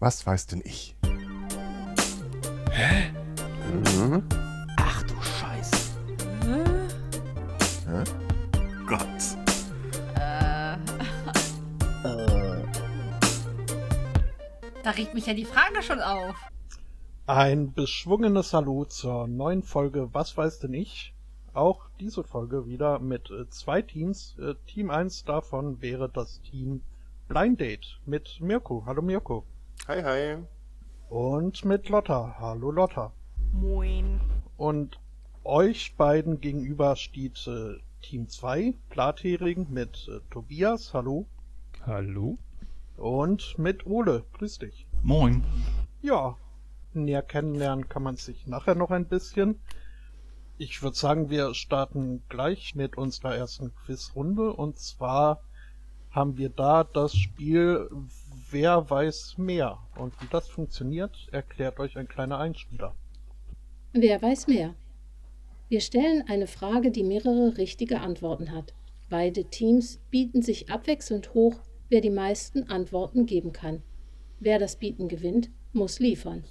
Was weiß denn ich? Hä? Mhm. Ach du Scheiße. Hä? Gott. Äh, Äh, da regt mich ja die Frage schon auf. ein beschwungenes Hallo zur neuen Folge Was weiß denn ich? Auch diese Folge wieder mit äh, zwei Teams. Äh, Team 1 davon wäre das Team Blind Date mit Mirko. Hallo Mirko. Hi, hi. Und mit Lotta. Hallo Lotta. Moin. Und euch beiden gegenüber steht äh, Team 2, Blathering mit äh, Tobias. Hallo. Hallo? Und mit Ole. Grüß dich. Moin. Ja, näher kennenlernen kann man sich nachher noch ein bisschen. Ich würde sagen, wir starten gleich mit unserer ersten Quizrunde. Und zwar haben wir da das Spiel Wer weiß mehr. Und wie das funktioniert, erklärt euch ein kleiner Einspieler. Wer weiß mehr? Wir stellen eine Frage, die mehrere richtige Antworten hat. Beide Teams bieten sich abwechselnd hoch, wer die meisten Antworten geben kann. Wer das Bieten gewinnt, muss liefern.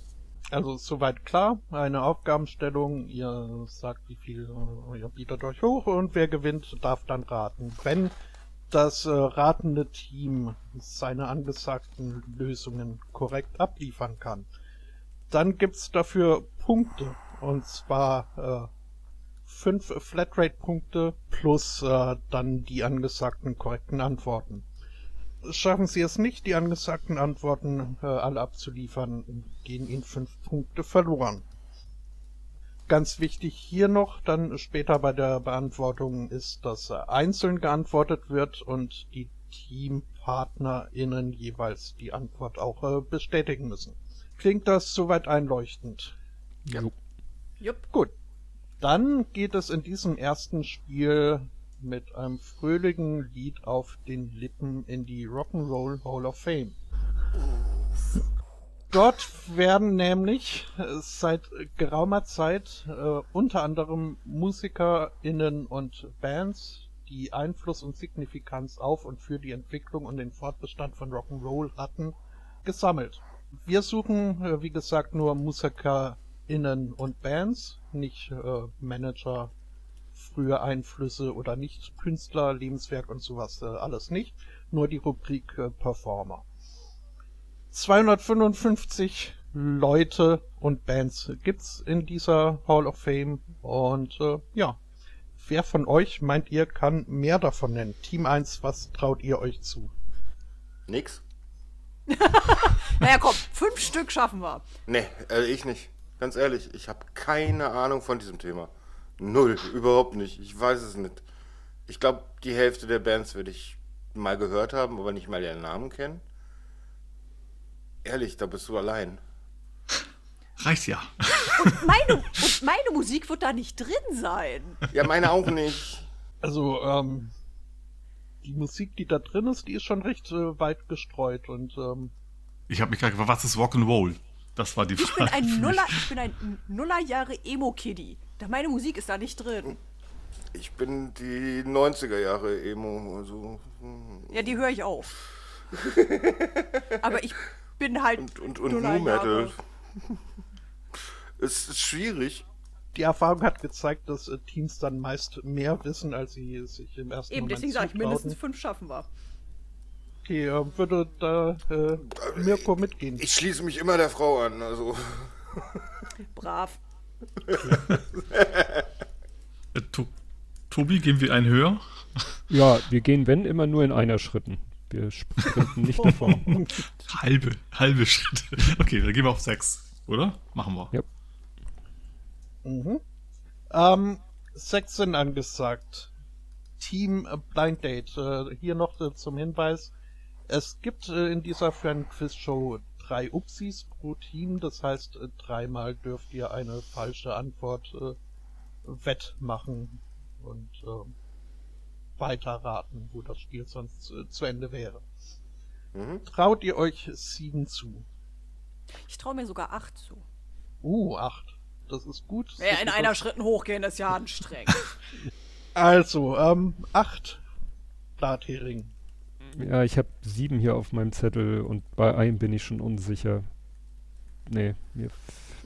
Also soweit klar, eine Aufgabenstellung, ihr sagt wie viel, äh, ihr bietet euch hoch und wer gewinnt, darf dann raten. Wenn das äh, ratende Team seine angesagten Lösungen korrekt abliefern kann, dann gibt's dafür Punkte. Und zwar äh, fünf Flatrate-Punkte plus äh, dann die angesagten korrekten Antworten. Schaffen Sie es nicht, die angesagten Antworten äh, alle abzuliefern, gehen Ihnen fünf Punkte verloren. Ganz wichtig hier noch, dann später bei der Beantwortung ist, dass äh, einzeln geantwortet wird und die TeampartnerInnen jeweils die Antwort auch äh, bestätigen müssen. Klingt das soweit einleuchtend? Jo. Jupp. Gut. Dann geht es in diesem ersten Spiel mit einem fröhlichen Lied auf den Lippen in die Rock'n'Roll Hall of Fame. Dort werden nämlich äh, seit geraumer Zeit äh, unter anderem MusikerInnen und Bands, die Einfluss und Signifikanz auf und für die Entwicklung und den Fortbestand von Rock'n'Roll hatten, gesammelt. Wir suchen, äh, wie gesagt, nur MusikerInnen und Bands, nicht äh, Manager, frühe Einflüsse oder nicht Künstler, Lebenswerk und sowas, äh, alles nicht. Nur die Rubrik äh, Performer. 255 Leute und Bands gibt's in dieser Hall of Fame und äh, ja, wer von euch meint ihr kann mehr davon nennen? Team 1, was traut ihr euch zu? Nix? Naja, komm, fünf Stück schaffen wir. Nee, äh, ich nicht. Ganz ehrlich, ich habe keine Ahnung von diesem Thema. Null, überhaupt nicht. Ich weiß es nicht. Ich glaube, die Hälfte der Bands würde ich mal gehört haben, aber nicht mal ihren Namen kennen. Ehrlich, da bist du allein. Reicht ja. Meine, und meine Musik wird da nicht drin sein. Ja, meine auch nicht. Also, ähm, die Musik, die da drin ist, die ist schon recht äh, weit gestreut und ähm, Ich habe mich gerade gefragt, was ist Rock'n'Roll? Das war die Ich Frage. bin ein. Nuller, ich bin ein Nullerjahre Emo-Kiddy. Da meine Musik ist da nicht drin. Ich bin die 90er Jahre Emo, also. hm. Ja, die höre ich auch. Aber ich bin halt Und, und, und. Nu Metal. Es ist schwierig. die Erfahrung hat gezeigt, dass äh, Teams dann meist mehr wissen, als sie sich im ersten Eben, Moment deswegen sage ich, mindestens fünf schaffen wir. Okay, äh, würde da äh, Mirko mitgehen? Ich schließe mich immer der Frau an, also. Brav. Äh, to Tobi, gehen wir einen höher? Ja, wir gehen, wenn, immer nur in einer Schritten. Wir sprinten nicht davor. Halbe, halbe Schritte. Okay, dann gehen wir auf sechs, oder? Machen wir. Ja. Mhm. Ähm, sechs sind angesagt. Team Blind Date. Äh, hier noch äh, zum Hinweis. Es gibt äh, in dieser Fan-Quiz-Show drei Upsis pro Team. Das heißt, äh, dreimal dürft ihr eine falsche Antwort äh, wettmachen und äh, weiterraten, wo das Spiel sonst äh, zu Ende wäre. Mhm. Traut ihr euch sieben zu? Ich traue mir sogar acht zu. Uh, acht. Das ist gut. Ja, in Das- einer Schritten hochgehen, das ist ja anstrengend. Also, ähm, acht Blathering. Ja, ich habe sieben hier auf meinem Zettel und bei einem bin ich schon unsicher. Nee, mir. f-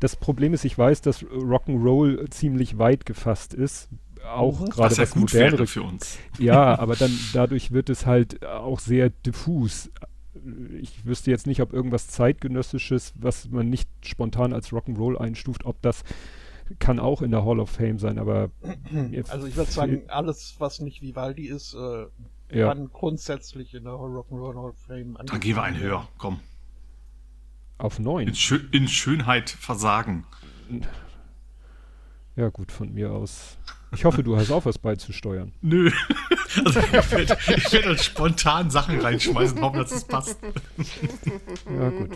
Das Problem ist, ich weiß, dass Rock'n'Roll ziemlich weit gefasst ist. Auch Mhm. gerade Was gut wäre für uns. Ja, aber dann dadurch wird es halt auch sehr diffus. Ich wüsste jetzt nicht, ob irgendwas zeitgenössisches, was man nicht spontan als Rock'n'Roll einstuft, ob das kann auch in der Hall of Fame sein, aber Also ich würde sagen, alles, was nicht Vivaldi ist, äh, ja, kann grundsätzlich in der Rock'n'Roll Hall of Fame Dann gehen wir einen höher. Komm. auf neun. In, Schö in Schönheit versagen. Ja, gut, von mir aus. Ich hoffe, du hast auch was beizusteuern. Nö. Also ich werde werd dann spontan Sachen reinschmeißen, hoffen, dass es passt. Ja, gut.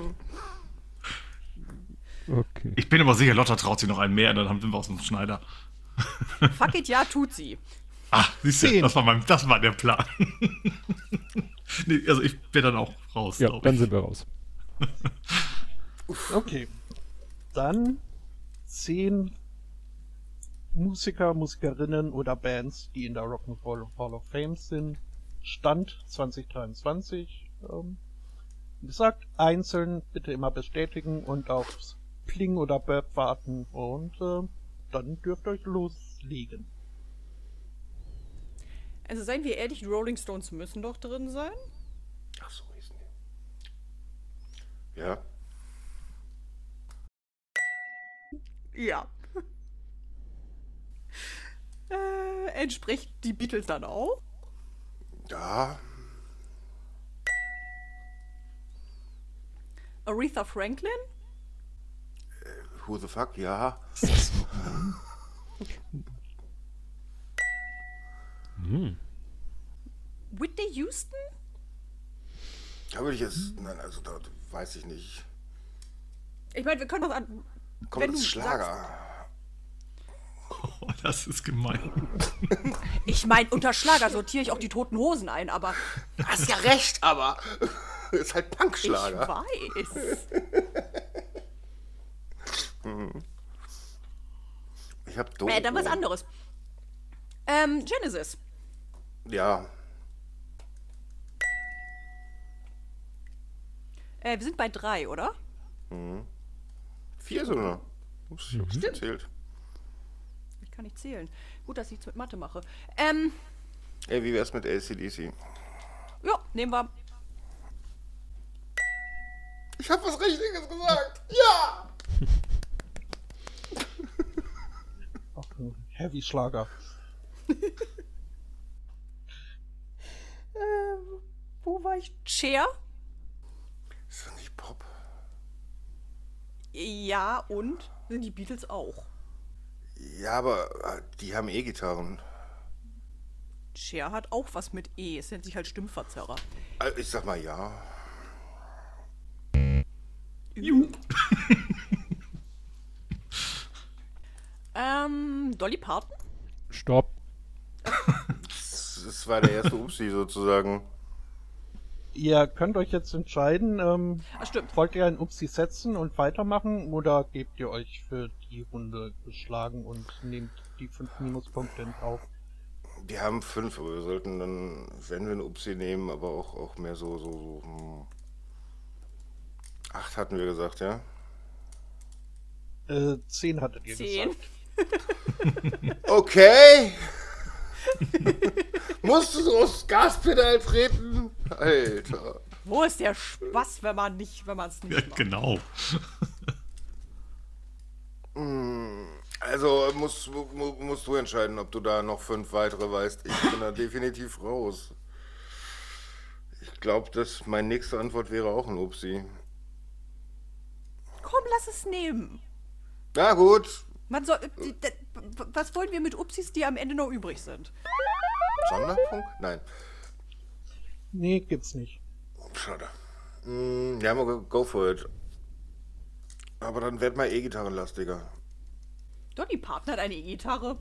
Okay. Ich bin aber sicher, Lotta traut sich noch einen mehr, dann sind wir aus dem Schneider. Fuck it, ja, tut sie. Ah, siehst du, Zehn. das war, mein, das war der Plan. nee, also ich wäre dann auch raus, Ja, dann ich. sind wir raus. Okay. Dann zehn Musiker, Musikerinnen oder Bands, die in der Rock'n'Roll Hall of Fame sind. Stand 2023. Ähm, wie gesagt, einzeln bitte immer bestätigen und aufs Pling oder Burp warten und äh, dann dürft ihr euch loslegen. Also seien wir ehrlich, die Rolling Stones müssen doch drin sein. Ach so, hießen die. Ja. Ja. Äh, entspricht die Beatles dann auch? Ja. Aretha Franklin? Who the fuck? Ja. Whitney Houston? Da würde ich jetzt. Nein, also da weiß ich nicht. Ich meine, wir können doch an. Kommt du Schlager. Oh, das ist gemein. Ich meine, unter Schlager sortiere ich auch die toten Hosen ein, aber Hast ja recht, aber. ist halt ich Punkschlager. weiß. Ich hab doof. Äh, dann was anderes. Ähm, Genesis. Ja. Äh, wir sind bei drei, oder? Vier sogar. Ups, ich hab's gezählt. Ich kann nicht zählen. Gut, dass ich nichts mit Mathe mache. Ähm, Ey, wie wär's mit ACDC? ja, nehmen wir. Ich hab was Richtiges gesagt. Ja! Auch ein Heavy Schlager. Ähm, wo war ich? Cher? Ist das nicht Pop? Ja, und? Sind die Beatles auch? Ja, aber äh, die haben E-Gitarren. Cher hat auch was mit E. Es nennt sich halt Stimmverzerrer. Äh, Ich sag mal ja. Ähm, Dolly Parton? Stopp. Das das war der erste Upsi sozusagen. Ihr könnt euch jetzt entscheiden, ähm, Ah, stimmt. wollt ihr ein Upsi setzen und weitermachen oder gebt ihr euch für die Runde geschlagen und nehmt die fünf Minuspunkte in Kauf? Die haben fünf, aber wir sollten dann, wenn wir einen Upsi nehmen, aber auch, auch mehr so, so, so. Hm. Acht hatten wir gesagt, ja? Äh, zehn hattet ihr Zehn. gesagt. Okay! Musst du so aufs Gaspedal treten? Alter. Wo ist der Spaß, wenn man nicht, wenn man es nicht Ja, macht? genau. Also musst, mu- musst du entscheiden, ob du da noch fünf weitere weißt. Ich bin da definitiv raus. Ich glaube, dass meine nächste Antwort wäre auch ein Upsi. Komm, lass es nehmen. Na gut. Man soll, was wollen wir mit Upsis, die am Ende noch übrig sind? Sonderpunkt? Nein. Nee, gibt's nicht. Schade. Mm, ja, mal go for it. Aber dann werd mal E-Gitarrenlastiger. Dolly Parton hat eine E-Gitarre.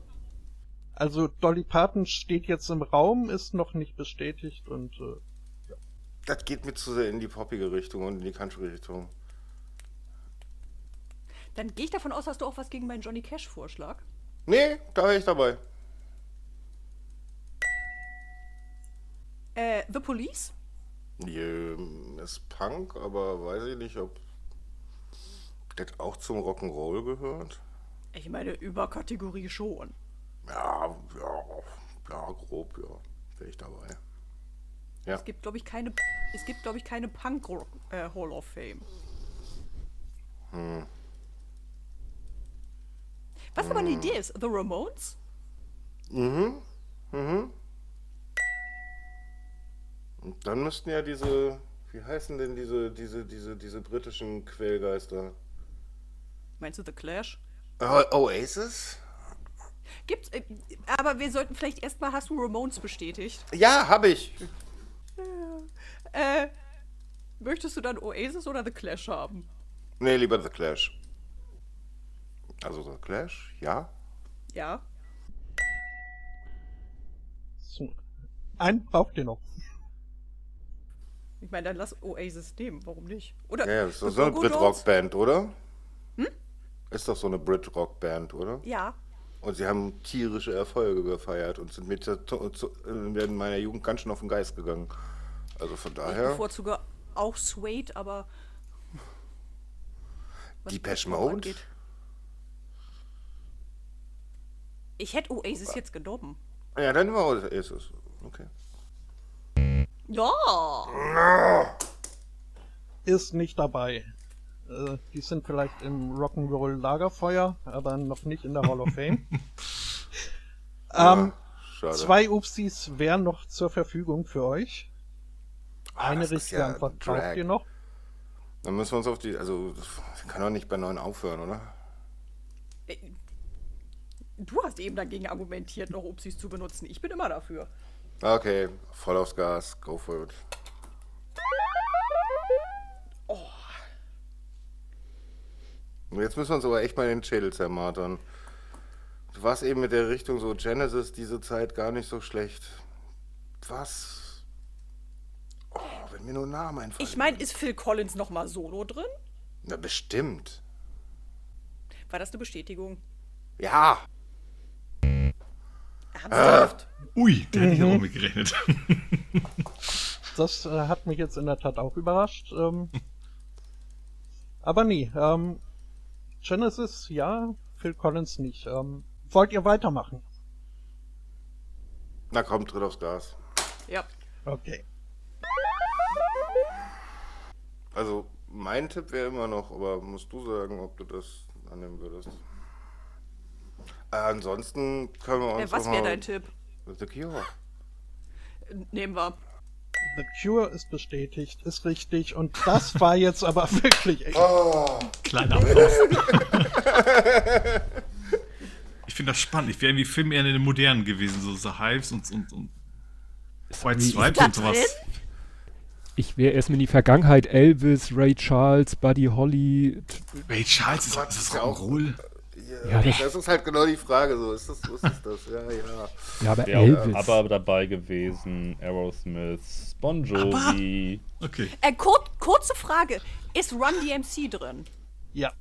Also Dolly Parton steht jetzt im Raum, ist noch nicht bestätigt und äh, Das geht mir zu sehr in die poppige Richtung und in die Country-Richtung. Dann gehe ich davon aus, hast du auch was gegen meinen Johnny Cash-Vorschlag. Nee, da wäre ich dabei. Äh, The Police? Ähm, Ist Punk, aber weiß ich nicht, ob das auch zum Rock'n'Roll gehört. Ich meine, über Kategorie schon. Ja, ja, ja, grob, ja. Wäre ich dabei. Ja. Es gibt, glaube ich, keine. Es gibt, glaube ich, keine Punk äh, Hall of Fame. Was aber eine Idee ist, The Ramones? Mhm. Mhm. Und dann müssten ja diese, wie heißen denn diese, diese, diese, diese britischen Quellgeister? Meinst du The Clash? O Oasis? Gibt's. Äh, aber wir sollten vielleicht erstmal, hast du Ramones bestätigt? Ja, habe ich. Äh, möchtest du dann Oasis oder The Clash haben? Nee, lieber The Clash. Also The Clash, ja. Ja. So. Einen braucht ihr noch. Ich meine, dann lass Oasis nehmen, warum nicht? Oder Ja, ist doch so eine? Brit-Rock-Band, oder? Hm? Ist doch so eine Brit-Rock-Band, oder? Ja. Und sie haben tierische Erfolge gefeiert und sind mir zu, zu, in meiner Jugend ganz schön auf den Geist gegangen. Also von Ich daher, bevorzuge auch Suede, aber. Brit-Rock Mode? Ich hätte Oasis jetzt genommen. Ja, dann war es. Okay. Ja! Ist nicht dabei. Äh, die sind vielleicht im Rock'n'Roll Lagerfeuer, aber noch nicht in der Hall of Fame. ähm, Schade. zwei Upsis wären noch zur Verfügung für euch. Ah, Eine richtige ja Antwort ein braucht ihr noch. Dann müssen wir uns auf die. Also, kann doch nicht bei neun aufhören, oder? Äh, Du hast eben dagegen argumentiert, noch Upsis zu benutzen. Ich bin immer dafür. Okay, voll aufs Gas, go for it. Und jetzt müssen wir uns aber echt mal den Schädel zermartern. Du warst eben mit der Richtung so Genesis diese Zeit gar nicht so schlecht. Was? Oh, wenn mir nur Namen einfallen. Ich meine, ist Phil Collins noch mal solo drin? Na, bestimmt. War das eine Bestätigung? Ja. Ernsthaft? Ui, der hätte ich auch mitgerechnet. Das äh, hat mich jetzt in der Tat auch überrascht. Ähm, aber nee, ähm, Genesis ja, Phil Collins nicht. Ähm, wollt ihr weitermachen? Na komm, tritt aufs Gas. Ja. Okay. Also, mein Tipp wäre immer noch, aber musst du sagen, ob du das annehmen würdest. Äh, ansonsten können wir uns. Äh, was wäre dein Tipp? The Cure. Nehmen wir. The Cure ist bestätigt, ist richtig. Und das war jetzt aber wirklich echt. Kleiner Applaus. ich finde das spannend. Ich wäre irgendwie viel mehr in den modernen gewesen, so The Hives und, und, und White Stripes und sowas. drin? Ich wäre erstmal in die Vergangenheit. Elvis, Ray Charles, Buddy Holly. Ray Charles, ist, ist das Rock'n'Roll? Ja, das- das ist halt genau die Frage. So, ist das, ist das? Ja, ja. Ja, aber Ja, Elvis. aber dabei gewesen. Aerosmith, Bon Jovi. Okay. Äh, kur kurze Frage. Ist Run DMC drin? Ja.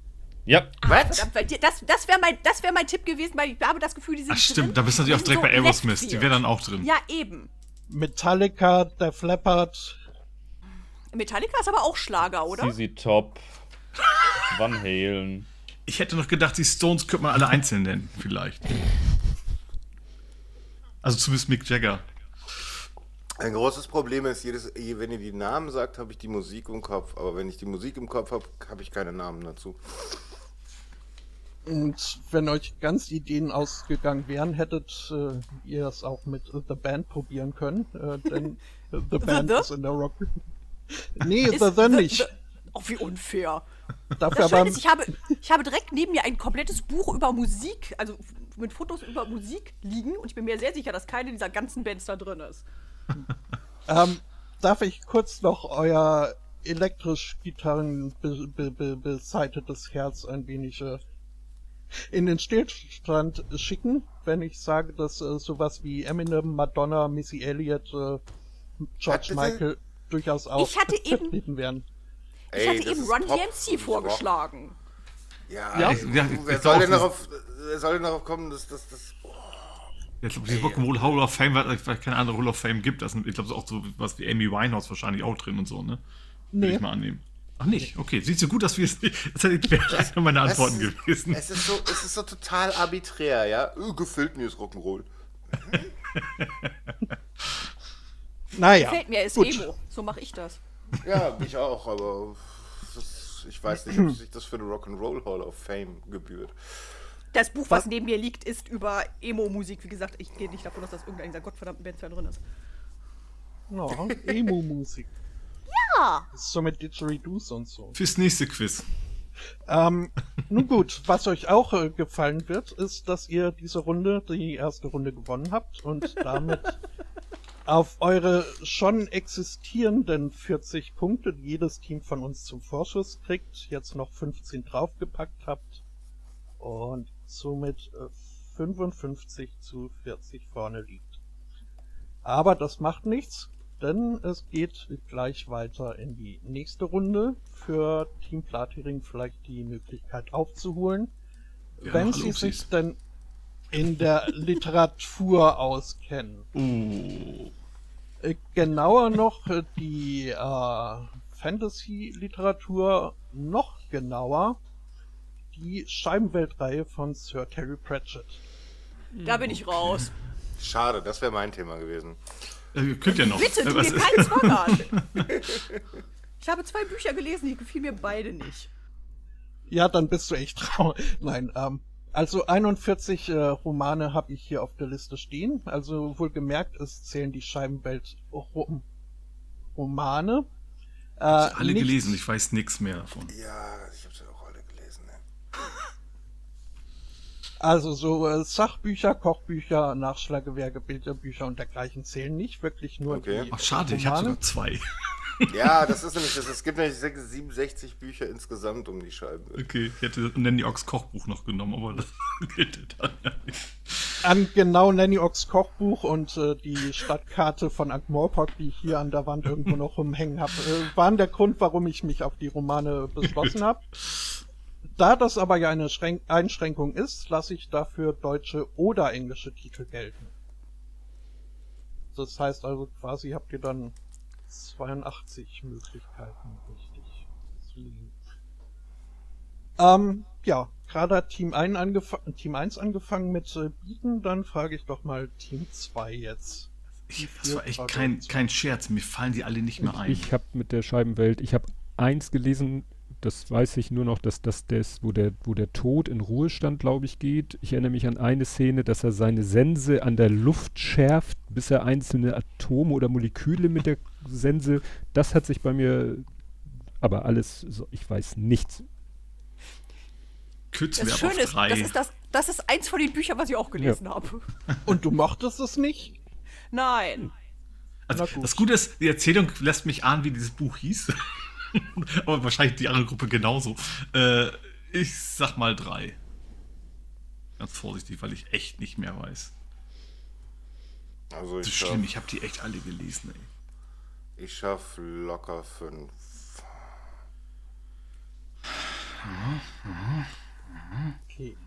Ja? Verdammt, die- Das, das wäre mein, das wär mein Tipp gewesen, weil ich habe das Gefühl, die sind Ach stimmt, drin. da bist du natürlich auch direkt bei so Aerosmith. left Die wäre dann auch drin. Ja, eben. Metallica, der Flappert. Metallica ist aber auch Schlager, oder? CZ Top, Van Halen. Ich hätte noch gedacht, die Stones könnte man alle einzeln nennen, vielleicht. Also zumindest Mick Jagger. Ein großes Problem ist, jedes, je- wenn ihr die Namen sagt, habe ich die Musik im Kopf. Aber wenn ich die Musik im Kopf habe, habe ich keine Namen dazu. Und wenn euch ganz Ideen ausgegangen wären, hättet äh, ihr es auch mit The Band probieren können. Äh, denn The Band The? ist in der Rock. Nee, Ist The The nicht. The- Oh, wie unfair. Dafür Das aber. Schöne ist, ich habe, ich habe direkt neben mir ein komplettes Buch über Musik, also mit Fotos über Musik liegen und ich bin mir sehr sicher, dass keine dieser ganzen Bands da drin ist. Ähm, darf ich kurz noch euer elektrisch Gitarren be be be beseitetes Herz ein wenig äh, in den Stillstand schicken, wenn ich sage, dass äh, sowas wie Eminem, Madonna, Missy Elliott, äh, George bitte? Michael durchaus auch Ich hatte eben- vertreten werden. Ich Ey, hatte eben Run DMC vorgeschlagen. Ja, Ja. ey, Ja, wer, ich soll denn darauf, wer soll denn darauf kommen, dass das. das oh. Ja, ich glaube, die Rock'n'Roll Hall of Fame, weil es keine andere Hall of Fame gibt. Das sind, ich glaube, auch so was wie Amy Winehouse wahrscheinlich auch drin und so, ne? Würde Nee. ich mal annehmen. Ach nicht, okay. Sieht so gut aus, wie es nicht. Das hätte wäre meine Antworten Es ist- gewesen. Es ist so, es ist so total arbiträr, ja. Öh, gefällt mir das Rock'n'Roll. Naja, Fällt mir, ist gut. Emo. So mache ich das. Ja, ich auch, aber das, ich weiß nicht, ob sich das für eine Rock'n'Roll Hall of Fame gebührt. Das Buch, was neben mir liegt, ist über Emo-Musik. Wie gesagt, ich gehe nicht davon aus, dass irgendein dieser gottverdammten Bands da drin ist. Ja, Emo-Musik. Ja! Das ist so mit Didgeridoos und so. Fürs nächste Quiz. Ähm, nun gut, was euch auch äh, gefallen wird, ist, dass ihr diese Runde, die erste Runde gewonnen habt und damit auf eure schon existierenden 40 Punkte, die jedes Team von uns zum Vorschuss kriegt, jetzt noch 15 draufgepackt habt und somit äh, 55 zu 40 vorne liegt. Aber das macht nichts, denn es geht gleich weiter in die nächste Runde. Für Team Platiring vielleicht die Möglichkeit aufzuholen, Ja, wenn sie sich denn in der Literatur auskennen. Oh. Äh, Genauer noch äh, die äh, Fantasy-Literatur, noch genauer die Scheibenweltreihe von Sir Terry Pratchett. Da bin ich raus. Schade, das wäre mein Thema gewesen. Äh, ihr könnt ja noch. Bitte, tu mir ist- keinen Zwang an. Ich habe zwei Bücher gelesen, die gefielen mir beide nicht. Ja, dann bist du echt traurig. Nein, ähm, also 41 äh, Romane habe ich hier auf der Liste stehen. Also wohlgemerkt, es zählen die Scheibenwelt-Romane. Äh, alle nicht- gelesen, ich weiß nichts mehr davon. Ja, ich habe sie auch alle gelesen. Ne? Also so äh, Sachbücher, Kochbücher, Nachschlagewerke, Bilderbücher und dergleichen zählen nicht. Wirklich nur Okay. die Ach, schade, ich habe Romane. sogar zwei. Ja, das ist nämlich das. Es gibt nämlich 6, 67 Bücher insgesamt um die Scheiben. Okay, ich hätte Nanny Ox Kochbuch noch genommen, aber das gilt dann ja nicht. An genau Nanny Ox Kochbuch und äh, die Stadtkarte von Ankh-Morpork, die ich hier an der Wand irgendwo noch rumhängen habe, äh, waren der Grund, warum ich mich auf die Romane beschlossen habe. Da das aber ja eine Schränk Einschränkung ist, lasse ich dafür deutsche oder englische Titel gelten. Das heißt also quasi habt ihr dann 82 Möglichkeiten richtig. Ähm, ja, gerade hat Team 1, angef Team 1 angefangen mit äh, Bieten, dann frage ich doch mal Team 2 jetzt. Ich, das war echt kein, kein Scherz, mir fallen die alle nicht mehr ein. Ich habe mit der Scheibenwelt, ich habe eins gelesen, das weiß ich nur noch, dass das das, wo der, wo der Tod in Ruhestand, glaube ich, geht. Ich erinnere mich an eine Szene, dass er seine Sense an der Luft schärft, bis er einzelne Atome oder Moleküle mit der Sense. Das hat sich bei mir, aber alles, so, ich weiß nichts. Kürzen Das wir Schöne auf ist, drei. das ist, das, das ist eins von den Büchern, was ich auch gelesen habe. Und du mochtest es nicht? Nein. Also, gut. das Gute ist, die Erzählung lässt mich ahnen, wie dieses Buch hieß. Aber wahrscheinlich die andere Gruppe genauso. Äh, ich sag mal drei. Ganz vorsichtig, weil ich echt nicht mehr weiß. Also Das ich ist schlimm, ich habe die echt alle gelesen, ey. ich schaff locker fünf. Okay,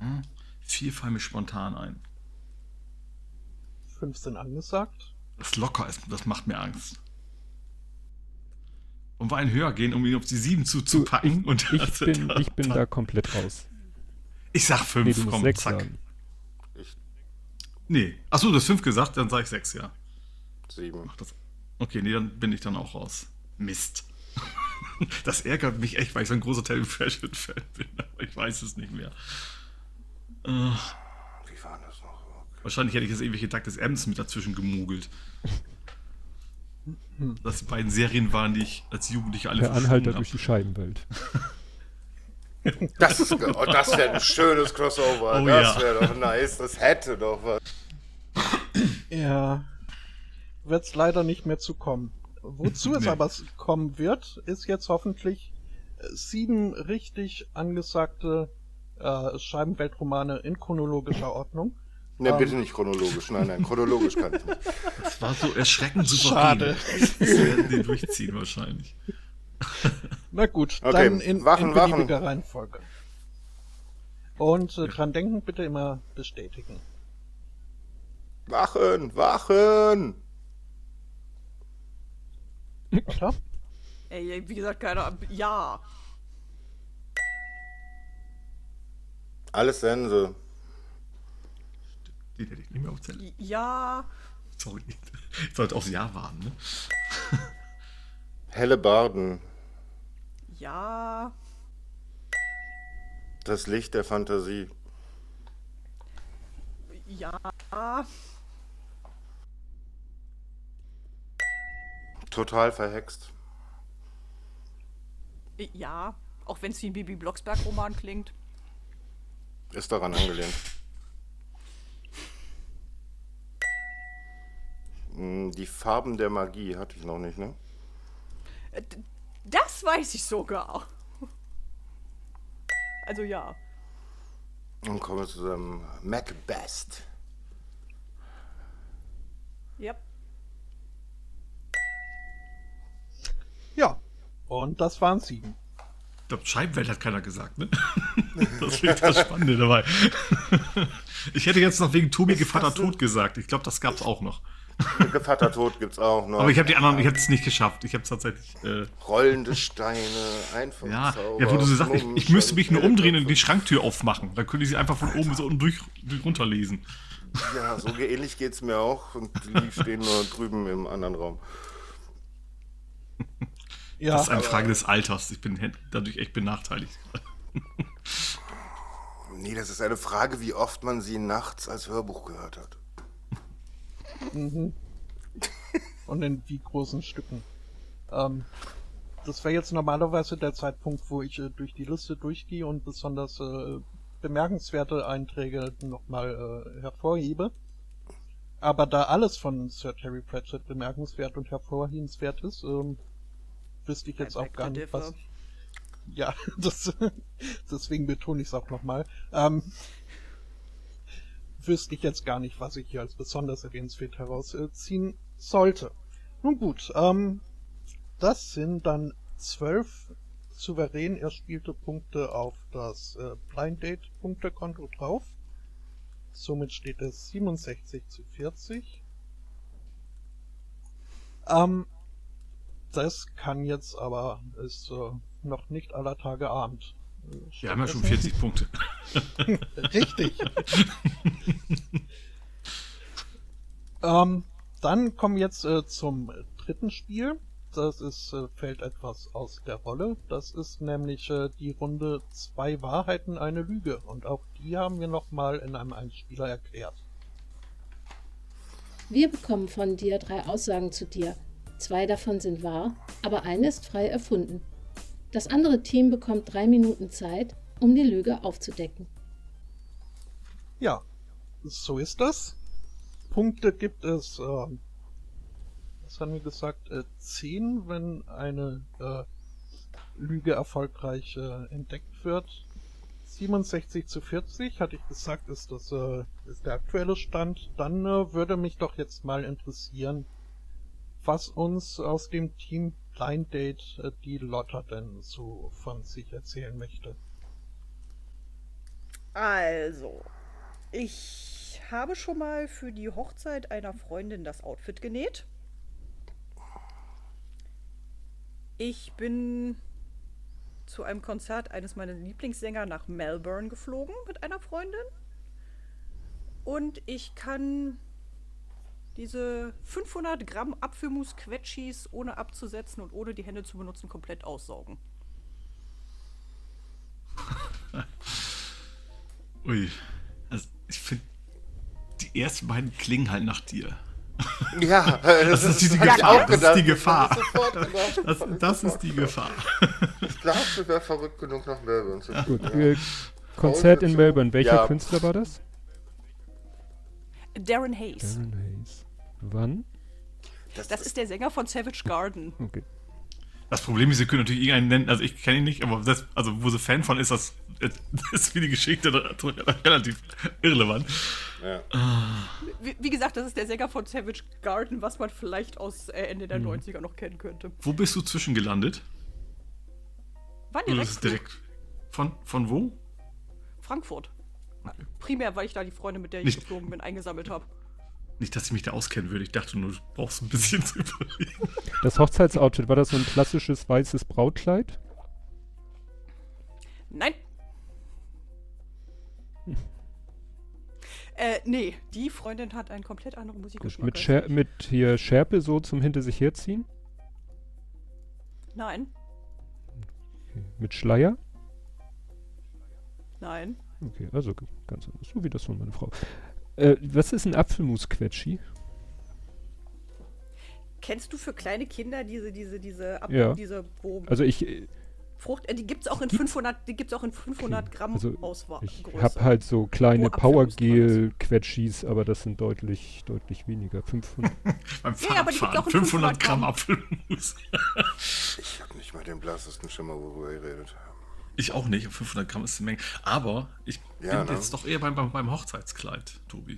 Vier fallen mir spontan ein. 15 angesagt. Das locker ist, das macht mir Angst. Und wir einen höher gehen, um ihn auf die sieben zuzupacken. Und Ich bin, ich bin da komplett raus. Ich sag fünf, Nee, du musst komm, sechs zack. sagen. Ich Nee. Achso, du hast fünf gesagt, dann sag ich sechs, ja. sieben. Ach, das, okay, nee, dann bin ich dann auch raus. Mist. Das ärgert mich echt, weil ich so ein großer Terry Pratchett-Fan bin, aber ich weiß es nicht mehr. Äh, Wie war das noch? wahrscheinlich hätte ich jetzt irgendwelche Doug des Ems mit dazwischen gemogelt. Das die beiden Serien waren, die ich als Jugendlicher alle Der Anhalter verschlungen durch die Scheibenwelt. Das, ist- oh, das wäre ein schönes Crossover. Oh das ja. wäre doch nice. Das hätte doch was. Ja, wird's leider nicht mehr zu kommen. Wozu es Nee. aber s- kommen wird, ist jetzt hoffentlich äh, sieben richtig angesagte äh, Scheibenweltromane in chronologischer Ordnung. Ne, Ähm. bitte nicht chronologisch. Nein, nein, chronologisch kann ich nicht. Das war so erschreckend souverän. Schade. Das werden die durchziehen wahrscheinlich. Na gut, Okay, dann in, Wachen, in Wachen. beliebiger Reihenfolge. Und äh, dran denken, bitte immer bestätigen. Wachen, wachen! Oder? Ey, wie gesagt, keine Ahnung. Ja. Alles Sense. Die hätte ich nicht mehr aufzählen. Ja. Sorry. Ich sollte aufs Jahr warten, ne? Helle Barden. Ja. Das Licht der Fantasie. Ja. Total verhext. Ja. Auch wenn es wie ein Bibi Blocksberg-Roman klingt. Ist daran angelehnt. Die Farben der Magie hatte ich noch nicht, ne? Äh, Das weiß ich sogar. Also ja. Und kommen wir zu einem Macbeth. Ja. Ja. Und das waren sieben. Ich glaube, Scheibenwelt hat keiner gesagt, ne? Das ich das Spannende dabei. Ich hätte jetzt noch wegen Tobi Gevatter tot gesagt. Ich glaube, das gab es auch noch. Gevatter Tod gibt's auch noch. Aber ich habe die anderen, ich habe es nicht geschafft. Ich habe es tatsächlich. Äh, Rollende Steine, einfach ja, Zauber, ja, wo du so sagst, ich, ich müsste mich nur umdrehen und die Schranktür aufmachen. Dann könnte ich sie einfach von oben so unten durch, durch runterlesen. Ja, so ähnlich geht's mir auch. Und die stehen nur drüben im anderen Raum. Ja, Das ist eine Frage des Alters. Ich bin dadurch echt benachteiligt. Nee, das ist eine Frage, wie oft man sie nachts als Hörbuch gehört hat. Und in wie großen Stücken. Ähm, das wäre jetzt normalerweise der Zeitpunkt, wo ich äh, durch die Liste durchgehe und besonders äh, bemerkenswerte Einträge nochmal äh, hervorhebe. Aber da alles von Sir Terry Pratchett bemerkenswert und hervorhebenswert ist, ähm, wüsste ich jetzt auch gar nicht, was. Ja, das, deswegen betone ich es auch nochmal. Ähm, wüsste ich jetzt gar nicht, was ich hier als besonders erwähnenswert herausziehen sollte. Nun gut, ähm, das sind dann zwölf souverän erspielte Punkte auf das äh, Blind Date Punktekonto drauf. Somit steht es 67 zu 40. Ähm, das kann jetzt aber, ist äh, noch nicht aller Tage Abend. Äh, Wir haben ja schon stattdessen- 40 Punkte. Richtig. ähm, dann kommen wir jetzt äh, zum dritten Spiel. Das ist, äh, fällt etwas aus der Rolle. Das ist nämlich äh, die Runde zwei Wahrheiten, eine Lüge. Und auch die haben wir nochmal in einem Einspieler erklärt. Wir bekommen von dir drei Aussagen zu dir. Zwei davon sind wahr, aber eine ist frei erfunden. Das andere Team bekommt drei Minuten Zeit, um die Lüge aufzudecken. Ja, so ist das. Punkte gibt es, äh, was haben wir gesagt, äh, 10, wenn eine äh, Lüge erfolgreich äh, entdeckt wird. 67 zu 40, hatte ich gesagt, ist das äh, ist der aktuelle Stand. Dann äh, würde mich doch jetzt mal interessieren, was uns aus dem Team Blind Date äh, die Lotta denn so von sich erzählen möchte. Also, ich habe schon mal für die Hochzeit einer Freundin das Outfit genäht. Ich bin zu einem Konzert eines meiner Lieblingssänger nach Melbourne geflogen mit einer Freundin. Und ich kann diese 500 Gramm Apfelmus Quetschis ohne abzusetzen und ohne die Hände zu benutzen komplett aussaugen. Ui. Also, ich finde, die ersten beiden klingen halt nach dir. Ja, das, Das ist die Gefahr, auch das ist die Gefahr. Das ist sofort gedacht. Das, das ist die Gefahr. Ich glaube, du wärst verrückt genug, nach Melbourne zu Gut, fliegen. äh, Konzert in Melbourne. Welcher Ja. Künstler war das? Darren Hayes. Darren Hayes. Wann? Das ist der Sänger von Savage Garden. Okay. Das Problem ist, sie können natürlich irgendeinen nennen, also ich kenne ihn nicht, aber das, also wo sie Fan von ist, das, das ist für die Geschichte relativ irrelevant. Ja. Wie, wie gesagt, das ist der Sänger von Savage Garden, was man vielleicht aus äh, Ende der 90er noch kennen könnte. Wo bist du zwischengelandet? War Oder direkt, ist es direkt von, von wo? Frankfurt. Primär, weil ich da die Freunde, mit der ich Nicht- geflogen bin, eingesammelt habe. Nicht, dass ich mich da auskennen würde. Ich dachte nur, du brauchst ein bisschen zu überlegen. Das Hochzeitsoutfit, war das so ein klassisches weißes Brautkleid? Nein. Äh, nee, die Freundin hat einen komplett anderen Musikgeschmack. mit, Scher mit hier Schärpe so zum hinter sich herziehen? Nein, Okay. Mit Schleier? nein. Okay, also ganz anders. So wie das von meiner Frau. Äh, was ist ein Apfelmus-Quetschi? Kennst du für kleine Kinder diese, diese, diese, Ab Ja. diese wo Also ich, äh, Frucht, äh, die gibt's auch in gibt's? 500, die gibt's auch in 500 Gramm also Auswahl. ich habe halt so kleine Powergel-Quetschis, aber das sind deutlich, deutlich weniger. 500. Beim Ja, aber die gibt's auch in 500 500 Gramm Gramm. Apfelmus. Ich habe nicht mal den blassesten Schimmer, worüber ihr redet. Ich auch nicht. 500 Gramm ist eine Menge. Aber ich Ja, bin ne? jetzt doch eher beim, beim, beim Hochzeitskleid, Tobi.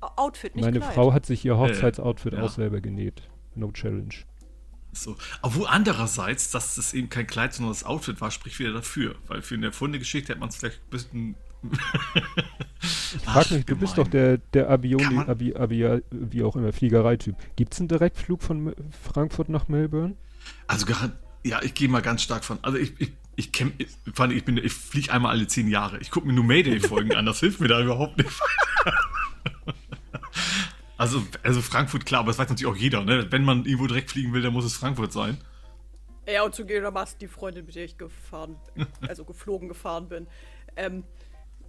Outfit, nicht Meine Kleid. Frau hat sich ihr Hochzeitsoutfit ja. auch selber genäht. No challenge. So. Obwohl andererseits, dass das eben kein Kleid, sondern das Outfit war, spricht wieder dafür. Weil für eine Funde-Geschichte hätte man es vielleicht ein bisschen. Frag mich, du bist doch der, der man- Abi, Abi, wie auch immer, Fliegereityp. Gibt es einen Direktflug von Frankfurt nach Melbourne? Also, gar- ja, ich gehe mal ganz stark von. Also, ich, ich, ich kenne. Ich, ich, bin- ich fliege einmal alle zehn Jahre. Ich gucke mir nur Mayday-Folgen an. Das hilft mir da überhaupt nicht. Also, also Frankfurt, klar, aber das weiß natürlich auch jeder. Ne? Wenn man irgendwo direkt fliegen will, dann muss es Frankfurt sein. Ja, und zugegebenermaßen die Freundin, mit der ich gefahren, also geflogen gefahren bin, ähm,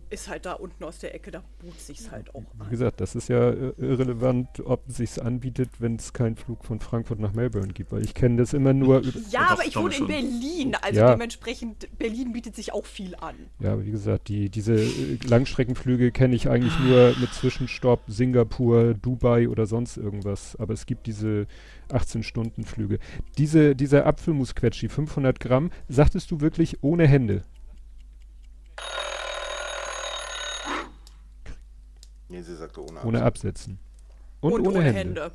ist halt da unten aus der Ecke, da bot sich's halt auch Wie an. gesagt, das ist ja äh, irrelevant, ob es sich anbietet, wenn es keinen Flug von Frankfurt nach Melbourne gibt, weil ich kenne das immer nur über, Ja, doch, aber ich wohne in schon. Berlin, also Ja. dementsprechend, Berlin bietet sich auch viel an. Ja, wie gesagt, die, diese äh, Langstreckenflüge kenne ich eigentlich nur mit Zwischenstopp Singapur, Dubai oder sonst irgendwas. Aber es gibt diese 18-Stunden-Flüge. Diese, dieser Apfelmusquetschi, 500 Gramm, sagtest du wirklich ohne Hände? Nee, sie sagte ohne Ohne Absicht. Absetzen. Und, ohne, Hände.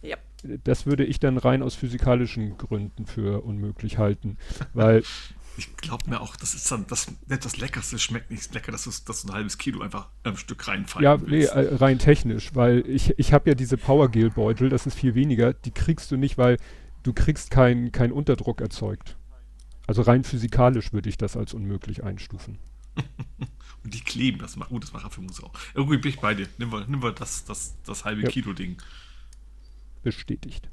Ja. Das würde ich dann rein aus physikalischen Gründen für unmöglich halten. Weil, Ich glaube mir auch, das ist dann das, nicht das Leckerste, schmeckt nicht lecker, dass du, dass du ein halbes Kilo einfach am Stück reinfallen ja, nee, willst. äh, rein technisch, weil ich, ich habe ja diese Powergel-Beutel, das ist viel weniger, die kriegst du nicht, weil du kriegst keinen kein Unterdruck erzeugt. Also rein physikalisch würde ich das als unmöglich einstufen. Die kleben, das macht, gut, das macht Apfelmus auch. Irgendwie bin ich bei dir. Nimm wir, nimm wir das, das, das halbe Ja. Kilo-Ding. Bestätigt.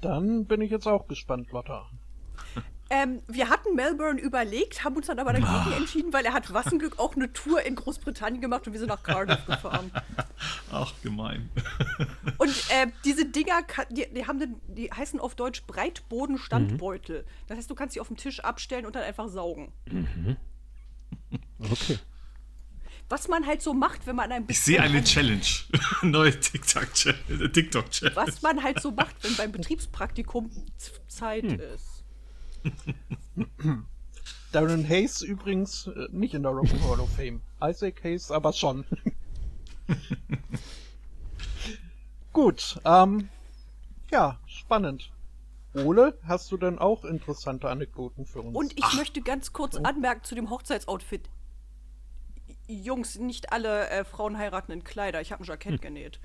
Dann bin ich jetzt auch gespannt, Lotta. Ähm, wir hatten Melbourne überlegt, haben uns dann aber dagegen Ah. entschieden, weil er hat Wassenglück auch eine Tour in Großbritannien gemacht und wir sind nach Cardiff gefahren. Ach, gemein. Und äh, diese Dinger, die, die, haben den, die heißen auf Deutsch Breitboden-Standbeutel. Das heißt, du kannst sie auf dem Tisch abstellen und dann einfach saugen. Okay. Was man halt so macht, wenn man ein Ich sehe eine Challenge. Neue TikTok-Challenge. TikTok-Challenge. Was man halt so macht, wenn beim Betriebspraktikum Zeit Hm. ist. Darren Hayes übrigens äh, nicht in der Rock'n'Roll Hall of Fame. Isaac Hayes aber schon. Gut, ähm, ja, spannend. Ole, hast du denn auch interessante Anekdoten für uns? Und ich möchte ganz kurz anmerken zu dem Hochzeitsoutfit. Jungs, nicht alle äh, Frauen heiraten in Kleider. Ich habe ein Jackett genäht.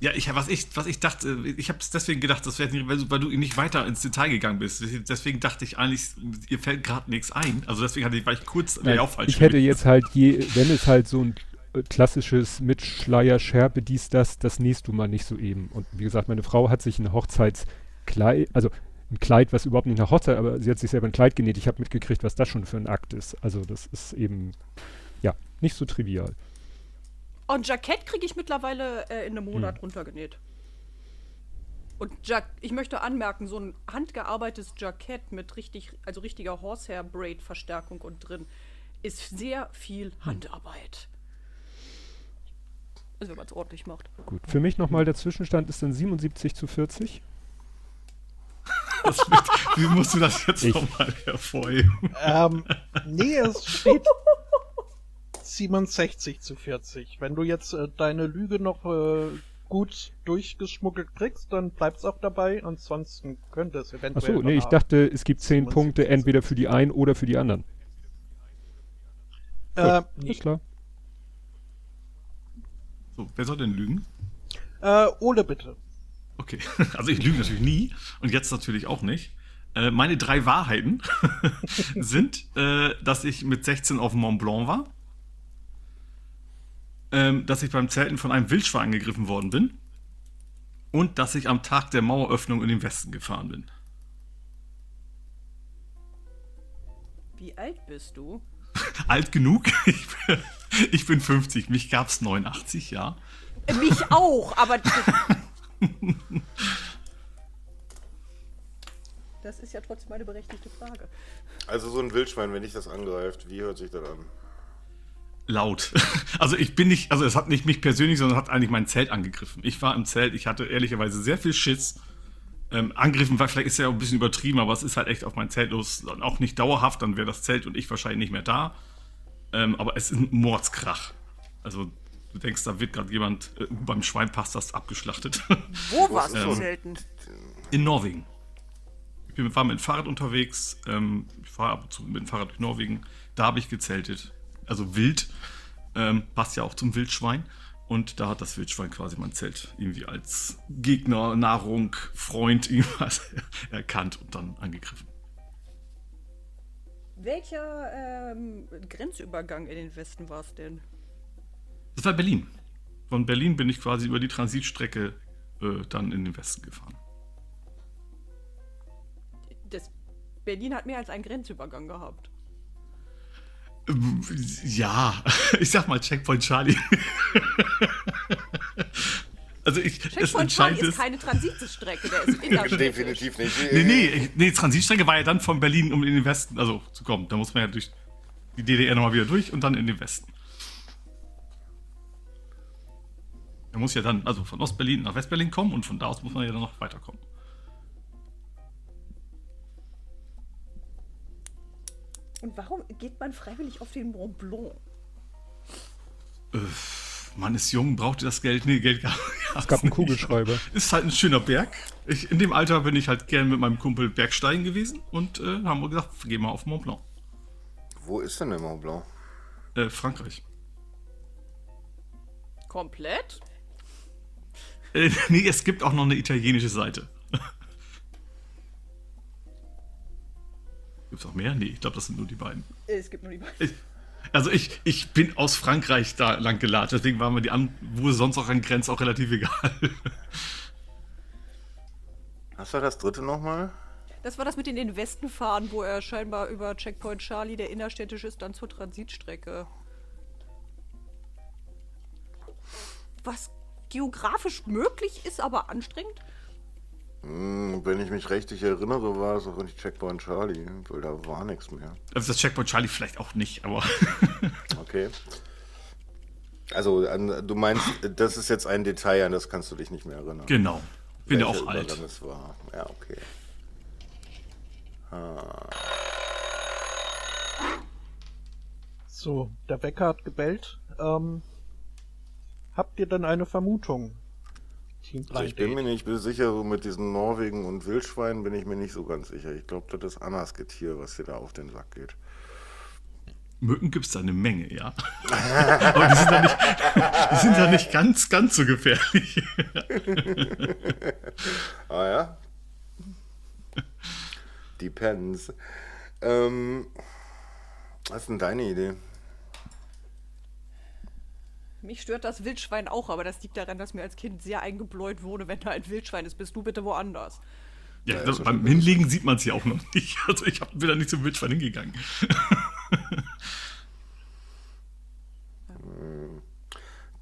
Ja, ich, was, ich, was ich dachte, ich habe es deswegen gedacht, das nicht, weil, du- weil du nicht weiter ins Detail gegangen bist. Deswegen dachte ich eigentlich, ihr fällt gerade nichts ein. Also deswegen hatte ich, war ich kurz, auch falsch. ich hätte jetzt halt je, wenn es halt so ein äh, klassisches mit Schleier, Schärpe, dies, das, das nähst du mal nicht so eben. Und wie gesagt, meine Frau hat sich ein Hochzeitskleid, also ein Kleid, was überhaupt nicht nach Hochzeit, aber sie hat sich selber ein Kleid genäht. Ich habe mitgekriegt, was das schon für ein Akt ist. Also das ist eben, ja, nicht so trivial. Und Jackett kriege ich mittlerweile äh, in einem Monat Hm. runtergenäht. Und Jack ich möchte anmerken, so ein handgearbeitetes Jackett mit richtig, also richtiger Horsehair-Braid-Verstärkung und drin, ist sehr viel Hm. Handarbeit. Also wenn man es ordentlich macht. Gut. Für mich nochmal der Zwischenstand ist dann 77 zu 40. Das, wie musst du das jetzt nochmal hervorheben? Ähm, nee, es steht 67 zu 40. Wenn du jetzt äh, deine Lüge noch äh, gut durchgeschmuggelt kriegst, dann bleibt's auch dabei. Ansonsten könnte es eventuell. Achso, nee, ich dachte, es gibt 10 77 Punkte entweder für die einen oder für die anderen. Äh, Ist klar. So, wer soll denn lügen? äh, Ole bitte. Okay, also ich lüge natürlich nie und jetzt natürlich auch nicht. Äh, meine drei Wahrheiten sind, äh, dass ich mit 16 auf dem Mont Blanc war, ähm, dass ich beim Zelten von einem Wildschwein angegriffen worden bin und dass ich am Tag der Maueröffnung in den Westen gefahren bin. Wie alt bist du? Alt genug? Ich bin, ich bin 50, mich gab's 89, ja. Äh, Mich auch, aber. Das ist ja trotzdem eine berechtigte Frage. Also so ein Wildschwein, wenn dich das angreift, wie hört sich das an? Laut. Also ich bin nicht, also es hat nicht mich persönlich, sondern hat eigentlich mein Zelt angegriffen. Ich war im Zelt, ich hatte ehrlicherweise sehr viel Schiss. Ähm, angegriffen war vielleicht ist ja auch ein bisschen übertrieben, aber es ist halt echt auf mein Zelt los und auch nicht dauerhaft, dann wäre das Zelt und ich wahrscheinlich nicht mehr da. Ähm, aber es ist ein Mordskrach. Also du denkst, da wird gerade jemand äh, beim Schweinpass das abgeschlachtet. Wo warst du so? selten? In Norwegen. Ich bin, war mit dem Fahrrad unterwegs. Ähm, ich fahre ab und zu mit dem Fahrrad durch Norwegen. Da habe ich gezeltet. Also wild. Ähm, passt ja auch zum Wildschwein. Und da hat das Wildschwein quasi mein Zelt irgendwie als Gegner, Nahrung, Freund irgendwas erkannt und dann angegriffen. Welcher ähm, Grenzübergang in den Westen war es denn? Das war Berlin. Von Berlin bin ich quasi über die Transitstrecke äh, dann in den Westen gefahren. Das Berlin hat mehr als einen Grenzübergang gehabt. Ja, ich sag mal Checkpoint Charlie. also ich, das Checkpoint Charlie ist keine Transitstrecke, der ist innerstädtisch. Definitiv nicht. Nee, nee, nee, Transitstrecke war ja dann von Berlin, um in den Westen, also zu kommen. Da muss man ja durch die DDR nochmal wieder durch und dann in den Westen. Er muss ja dann, also von Ostberlin nach Westberlin kommen und von da aus muss man ja dann noch weiterkommen. Und warum geht man freiwillig auf den Mont Blanc? Man ist jung, braucht ihr das Geld? Nee, Geld gab Es gab einen Kugelschreiber. Ist halt ein schöner Berg. Ich, in dem Alter bin ich halt gern mit meinem Kumpel Bergsteigen gewesen und äh, haben wir gesagt, gehen wir auf Mont Blanc. Wo ist denn der Mont Blanc? Äh, Frankreich. Komplett? Äh, nee, es gibt auch noch eine italienische Seite. Gibt's auch mehr? Nee, ich glaube, das sind nur die beiden. Es gibt nur die beiden. Ich, also ich, ich bin aus Frankreich da lang gelatscht, deswegen war mir die an, wo sonst auch an Grenzen auch relativ egal. Hast du das dritte nochmal? Das war das mit in den Westen fahren, wo er scheinbar über Checkpoint Charlie, der innerstädtisch ist, dann zur Transitstrecke. Was geografisch möglich ist, aber anstrengend? Hm, wenn ich mich richtig erinnere, war es auch nicht Checkpoint Charlie, weil da war nichts mehr. Also das Checkpoint Charlie vielleicht auch nicht, aber Okay. Also, du meinst, das ist jetzt ein Detail, an das kannst du dich nicht mehr erinnern. genau. Bin ja auch alt. Es war. Ja, okay. So, der Wecker hat gebellt. Ähm, habt ihr denn eine Vermutung? Also ich bin mir nicht sicher, so mit diesen Norwegen und Wildschweinen bin ich mir nicht so ganz sicher. Ich glaube, das ist Annas Getier, was dir da auf den Sack geht. Mücken gibt es da eine Menge, ja. Aber die sind da nicht, die sind da nicht ganz, ganz so gefährlich. Ah ja? Depends. Ähm, was ist denn deine Idee? Mich stört das Wildschwein auch, aber das liegt daran, dass mir als Kind sehr eingebläut wurde, wenn da ein Wildschwein ist, bist du bitte woanders. Ja, das, beim Hinlegen sieht man es ja auch noch nicht. Also ich hab, bin da nicht zum Wildschwein hingegangen.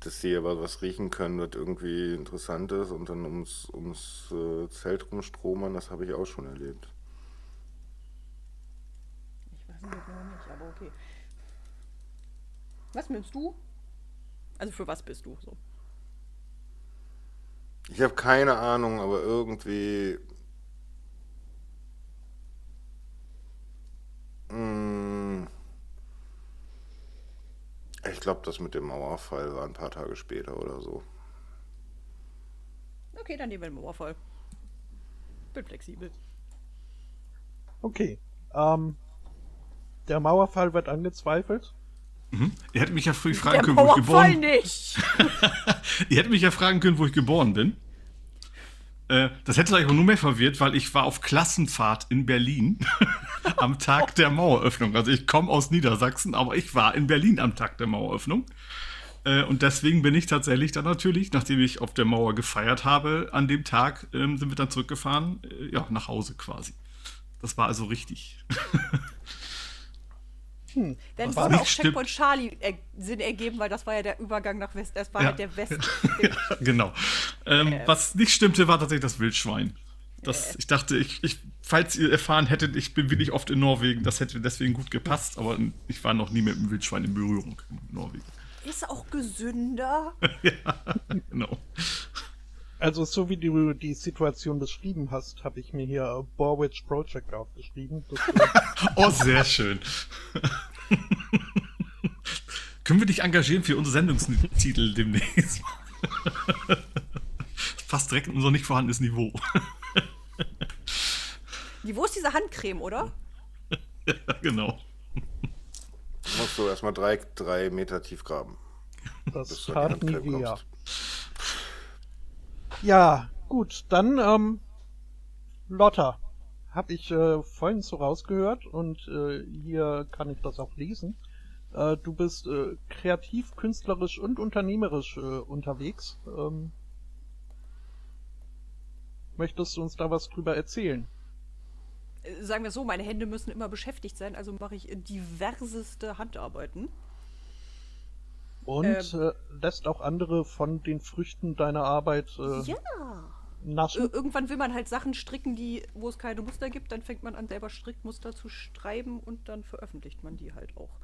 Dass sie aber was riechen können, was irgendwie interessant ist und dann ums, ums äh, Zelt rumstromern, das habe ich auch schon erlebt. Ich weiß nicht genau nicht, aber okay. Was nimmst du? Also für was bist du so? Ich habe keine Ahnung, aber irgendwie. Mm, ich glaube, das mit dem Mauerfall war ein paar Tage später oder so. Okay, dann nehmen wir den Mauerfall. Bin flexibel. Okay. Ähm, der Mauerfall wird angezweifelt. Ihr hättet mich ja früh fragen Der können, wo ich geboren nicht. Ihr hättet mich ja fragen können, wo ich geboren bin. Äh, das hätte euch aber nur mehr verwirrt, weil ich war auf Klassenfahrt in Berlin am Tag der Maueröffnung. Also ich komme aus Niedersachsen, aber ich war in Berlin am Tag der Maueröffnung. Äh, und deswegen bin ich tatsächlich dann natürlich, nachdem ich auf der Mauer gefeiert habe, an dem Tag ähm, sind wir dann zurückgefahren, äh, ja, nach Hause quasi. Das war also richtig. Dann Was würde auch stimmt. Checkpoint Charlie er Sinn ergeben, weil das war ja der Übergang nach West. Das war Ja. halt der West. genau. Ähm, Was nicht stimmte, war tatsächlich das Wildschwein. Das, Ich dachte, ich, ich, falls ihr erfahren hättet, ich bin wirklich oft in Norwegen, das hätte deswegen gut gepasst, aber ich war noch nie mit dem Wildschwein in Berührung in Norwegen. Ist auch gesünder. Genau. Also so wie du die Situation beschrieben hast, habe ich mir hier Borwitch Project aufgeschrieben. Oh, sehr schön. Können wir dich engagieren für unsere Sendungstitel demnächst? Passt direkt in unser nicht vorhandenes Niveau. Wo ist diese Handcreme, oder? ja, genau. Musst du erstmal drei, drei Meter tief graben. das bis du an die Handcreme kommst. Ja, gut, dann ähm, Lotta. Habe ich äh, vorhin so rausgehört und äh, hier kann ich das auch lesen. Äh, du bist äh, kreativ, künstlerisch und unternehmerisch äh, unterwegs. Ähm, möchtest du uns da was drüber erzählen? Äh, Sagen wir so, meine Hände müssen immer beschäftigt sein, also mache ich diverseste Handarbeiten. Und Ähm. äh, lässt auch andere von den Früchten deiner Arbeit äh, Ja. naschen? Ir- Irgendwann will man halt Sachen stricken, die, wo es keine Muster gibt, dann fängt man an, selber Strickmuster zu schreiben und dann veröffentlicht man die halt auch.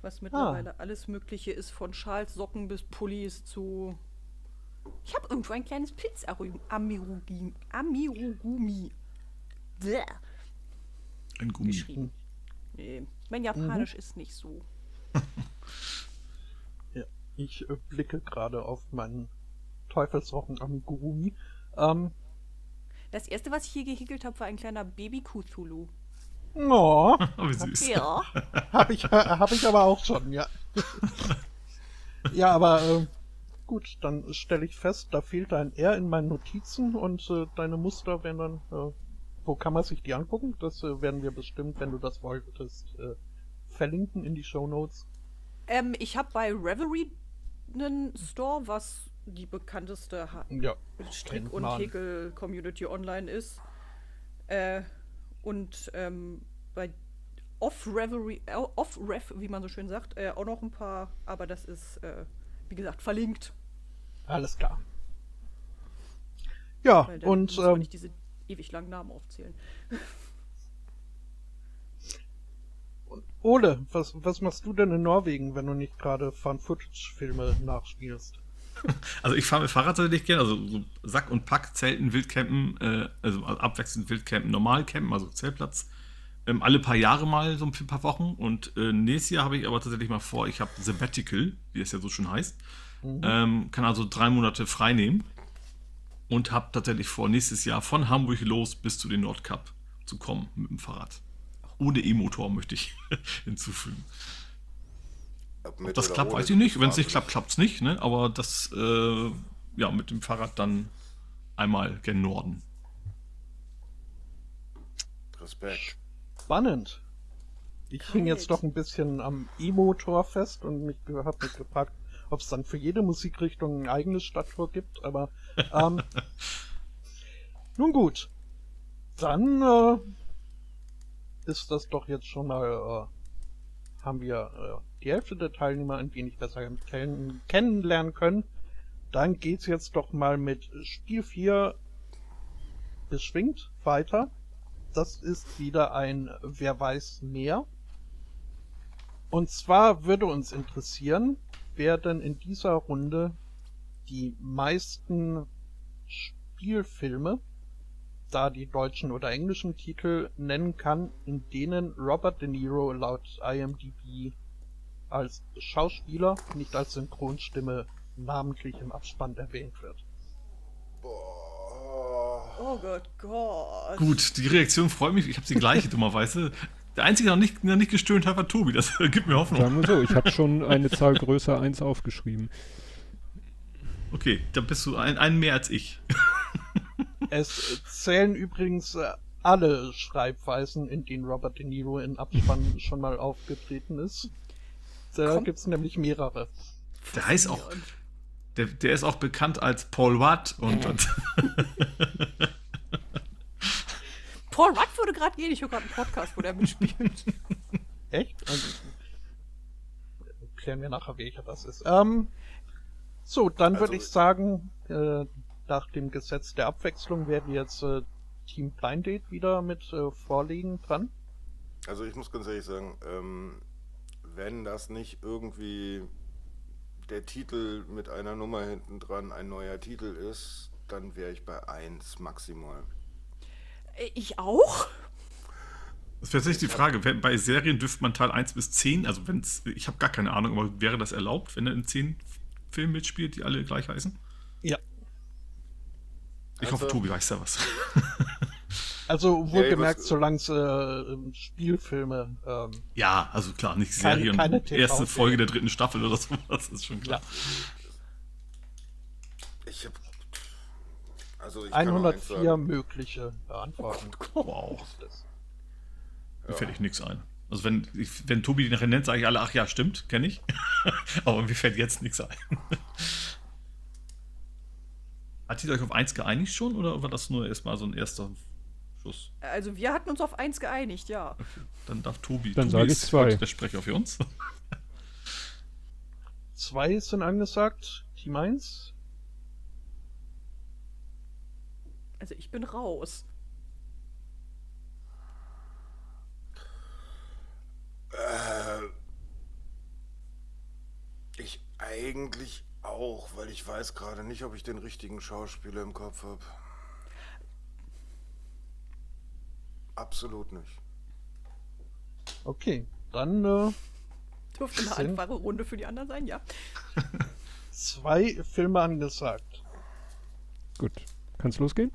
Was mittlerweile alles Mögliche ist, von Schals, Socken bis Pullis zu. Ich habe irgendwo ein kleines Pilz-Amirugumi Amirugumi Bäh, Ein Gummi. geschrieben. Nee, mein Japanisch ist nicht so. Ich äh, blicke gerade auf meinen Teufelsrochen Amigurumi. Ähm, Das erste, was ich hier gehäkelt habe, war ein kleiner Baby-Cthulhu. oh, Oh, wie süß. Ja. habe ich, hab ich aber auch schon, ja. ja, aber äh, gut, dann stelle ich fest, da fehlt ein R in meinen Notizen und äh, deine Muster werden dann, äh, wo kann man sich die angucken? Das äh, werden wir bestimmt, wenn du das wolltest, äh, verlinken in die Show Notes. Ähm, ich habe bei Revelry einen Store, was die bekannteste ha Ja, Strick- und. Häkel-Community online ist. Äh, und ähm, bei Off-Revelry, äh, Off-Rev, wie man so schön sagt, äh, auch noch ein paar, aber das ist, äh, wie gesagt, verlinkt. Alles klar. Ja, und muss man ähm, nicht diese ewig langen Namen aufzählen. Ole, was, was machst du denn in Norwegen, wenn du nicht gerade Fun-Footage-Filme nachspielst? Also ich fahre mit Fahrrad tatsächlich gerne, also so Sack und Pack, Zelten, Wildcampen, äh, also abwechselnd Wildcampen, Normalcampen, also Zeltplatz. Ähm, alle paar Jahre mal, so ein paar Wochen. Und äh, nächstes Jahr habe ich aber tatsächlich mal vor, ich habe Sabbatical, wie es ja so schön heißt. Ähm, kann also drei Monate frei nehmen. Und habe tatsächlich vor, nächstes Jahr von Hamburg los bis zu den Nordkap zu kommen mit dem Fahrrad. Ohne E-Motor möchte ich hinzufügen. Ob Ob das klappt, weiß ich nicht. Wenn es nicht klappt, klappt es nicht. Ne? Aber das, äh, ja, mit dem Fahrrad dann einmal gen Norden. Respekt. Spannend. Ich hing jetzt doch ein bisschen am E-Motor fest und mich habe mich gefragt, ob es dann für jede Musikrichtung ein eigenes Stadttor gibt, aber ähm, nun gut. Dann äh, ist das doch jetzt schon mal, äh, haben wir äh, die Hälfte der Teilnehmer ein wenig besser kenn kennenlernen können. Dann geht's jetzt doch mal mit Spiel 4 beschwingt weiter. Das ist wieder ein Wer weiß mehr. Und zwar würde uns interessieren, wer denn in dieser Runde die meisten Spielfilme, da die deutschen oder englischen Titel nennen kann, in denen Robert De Niro laut IMDb als Schauspieler, nicht als Synchronstimme, namentlich im Abspann erwähnt wird. Oh Gott, Gott. Gut, die Reaktion freut mich. Ich habe sie gleiche, dummerweise. Der Einzige, der noch nicht, der nicht gestöhnt hat, war Tobi. Das gibt mir Hoffnung. Sagen wir so, ich habe schon eine Zahl größer 1 aufgeschrieben. Okay, da bist du ein, ein mehr als ich. Es zählen übrigens äh, alle Schreibweisen, in denen Robert De Niro in Abspann schon mal aufgetreten ist. Da Komm. gibt's nämlich mehrere. Der heißt auch. Der, der ist auch bekannt als Paul Watt und, und Paul Rudd würde gerade gehen. Ich höre gerade einen Podcast, wo der mitspielt. Echt? Also, klären wir nachher, welcher das ist. Ähm, so, dann würde Also- ich sagen, äh, nach dem Gesetz der Abwechslung werden jetzt äh, Team Blind Date wieder mit äh, Vorlegen dran. Also ich muss ganz ehrlich sagen, ähm, wenn das nicht irgendwie der Titel mit einer Nummer hinten dran ein neuer Titel ist, dann wäre ich bei 1 maximal. Äh, Ich auch? Das wäre tatsächlich die Frage, wenn, bei Serien dürfte man Teil 1 bis 10, also wenn's, ich habe gar keine Ahnung, aber wäre das erlaubt, wenn er in 10 Filmen mitspielt, die alle gleich heißen? Ja. Ich hoffe, Also- Tobi weiß da was. Also wohlgemerkt, was- solange es äh, Spielfilme, ähm, Ja, also klar, nicht Keine- Serien. keine TV erste Folge der dritten Staffel oder so, das ist schon klar. Ich habe also ich kann nur eins 104 sagen. mögliche Antworten. Wow, das. mir fällt echt nichts ein. Also wenn, ich, wenn Tobi die nachher nennt, sage ich alle, ach ja, stimmt, kenne ich. aber mir fällt jetzt nichts ein. Hat ihr euch auf 1 geeinigt schon oder war das nur erstmal so ein erster Schuss? Also wir hatten uns auf eins geeinigt, ja. Dann darf Tobi. Dann Tobi sage ich ist zwei. Der Sprecher für uns. Zwei sind angesagt, Team 1. Also ich bin raus. Äh, ich eigentlich auch, weil ich weiß gerade nicht, ob ich den richtigen Schauspieler im Kopf habe. Absolut nicht. Okay, dann äh, Dürfte eine einfache Runde für die anderen sein, ja. zwei Filme angesagt. Gut. Kann's losgehen?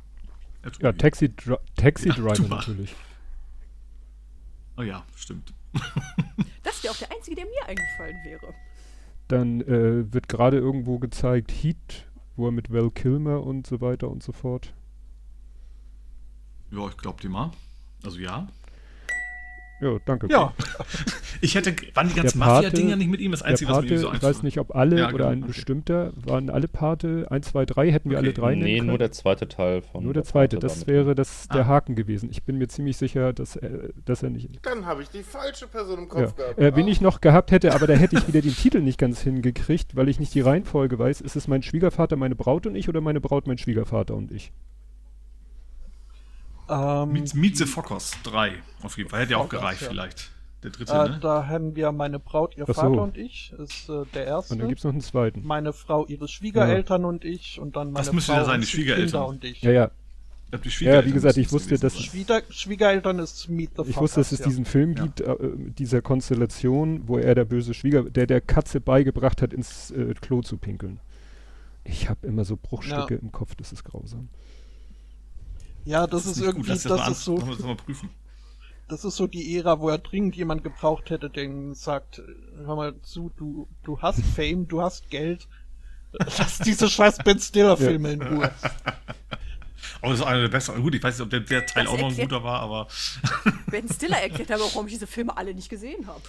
Ja. Ja, Taxi, Dri Taxi Ja, Driver natürlich. Oh ja, stimmt. Das wäre auch der einzige, der mir eingefallen wäre. Dann äh, wird gerade irgendwo gezeigt Heat, wo er mit Val Kilmer und so weiter und so fort. Ja, ich glaube dir mal. Also ja. Ja, danke. Ja, Ich hätte, waren die ganzen Der Pate- Mafia-Dinger nicht mit ihm das Der Einzige, was mir Pate, so ich weiß nicht, ob alle Ja, oder genau, ein okay. bestimmter, waren alle Pate 1, 2, 3, hätten wir alle Okay. drei nennen Nee, können. nur der zweite Teil von. Nur der zweite, Pate das wäre das, der Ah. Haken gewesen. Ich bin mir ziemlich sicher, dass, er, dass er nicht. Dann habe ich die falsche Person im Ja. Kopf gehabt. Äh, wen Ah. ich noch gehabt hätte, aber da hätte ich wieder den Titel nicht ganz hingekriegt, weil ich nicht die Reihenfolge weiß. Ist es mein Schwiegervater, meine Braut und ich oder meine Braut, mein Schwiegervater und ich? Ähm, Meet, Meet the Fockers 3. Auf jeden Fall. Hätte ja auch gereicht, ja. vielleicht. Der dritte, äh, ne? da haben wir meine Braut, ihr so. Vater und ich, ist äh, der erste. Und dann gibt es noch einen zweiten. meine Frau, ihre Schwiegereltern und ich und dann meine Das müsste Frau ja sein, und die Schwiegereltern. Kinder und ich. Ja, ja. Ich hab die Ja, Schwiegereltern wie gesagt, ich wusste, dass-. Schwieger, Schwiegereltern ist Meet the Ich wusste, dass es ja. diesen Film Ja. gibt, äh, mit dieser Konstellation, wo er der böse Schwieger, der der Katze beigebracht hat, ins äh, Klo zu pinkeln. Ich habe immer so Bruchstücke Ja. im Kopf, das ist grausam. Ja, das, ist, nicht gut. irgendwie, Lass das, das, ist so, das mal prüfen. das ist so die Ära, wo er dringend jemand gebraucht hätte, der ihm sagt, hör mal zu, du, du hast Fame, du hast Geld, lass diese scheiß Ben Stiller Filme in Ruhe. Aber das ist einer der besseren. Gut, ich weiß nicht, ob der, der Teil Das auch noch ein guter war, aber Ben Stiller erklärt aber, warum ich diese Filme alle nicht gesehen habe.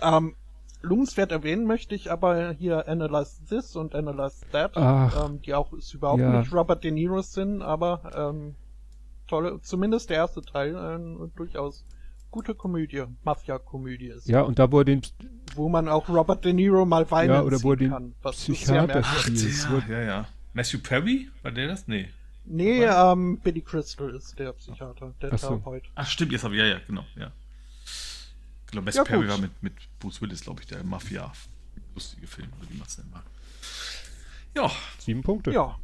Ähm, lobenswert erwähnen möchte ich aber hier Analyze This und Analyze That, Ach. ähm, die auch ist überhaupt Ja. nicht Robert De Niro sind, aber ähm, tolle, zumindest der erste Teil, ähm, durchaus gute Komödie, Mafia-Komödie ist, Ja, und da wo er den, wo man auch Robert De Niro mal weinen ja, oder er den kann, was Psychiater ist. Ja, ja, ja. Matthew Perry? War der das? Nee. Nee, ähm, Billy Crystal ist der Psychiater, der Ach so. Therapeut. Ach, stimmt, jetzt habe ich, ja, ja, genau, ja. Ich glaube, Matthew Ja, Perry gut. war mit, mit Bruce Willis, glaube ich, der Mafia. Lustige Film, oder wie man es nennen mag. Ja. Sieben Punkte. Ja,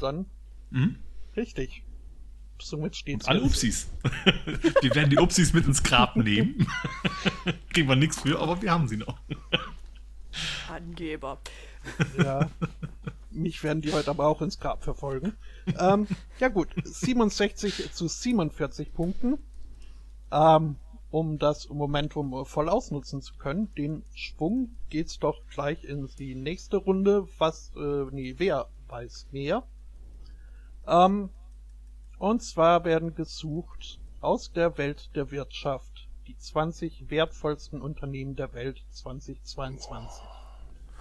dann Mhm. richtig. Somit steht's Alle jetzt. Upsis. wir werden die Upsis mit ins Grab nehmen. Kriegen wir nichts für, aber wir haben sie noch. Angeber. Ja. Mich werden die heute aber auch ins Grab verfolgen. Ähm, ja gut, 67 zu 47 Punkten. Ähm, um das Momentum äh, voll ausnutzen zu können, den Schwung geht's doch gleich in die nächste Runde. Was, äh, nee, wer weiß mehr? Ähm, und zwar werden gesucht aus der Welt der Wirtschaft die 20 wertvollsten Unternehmen der Welt 2022.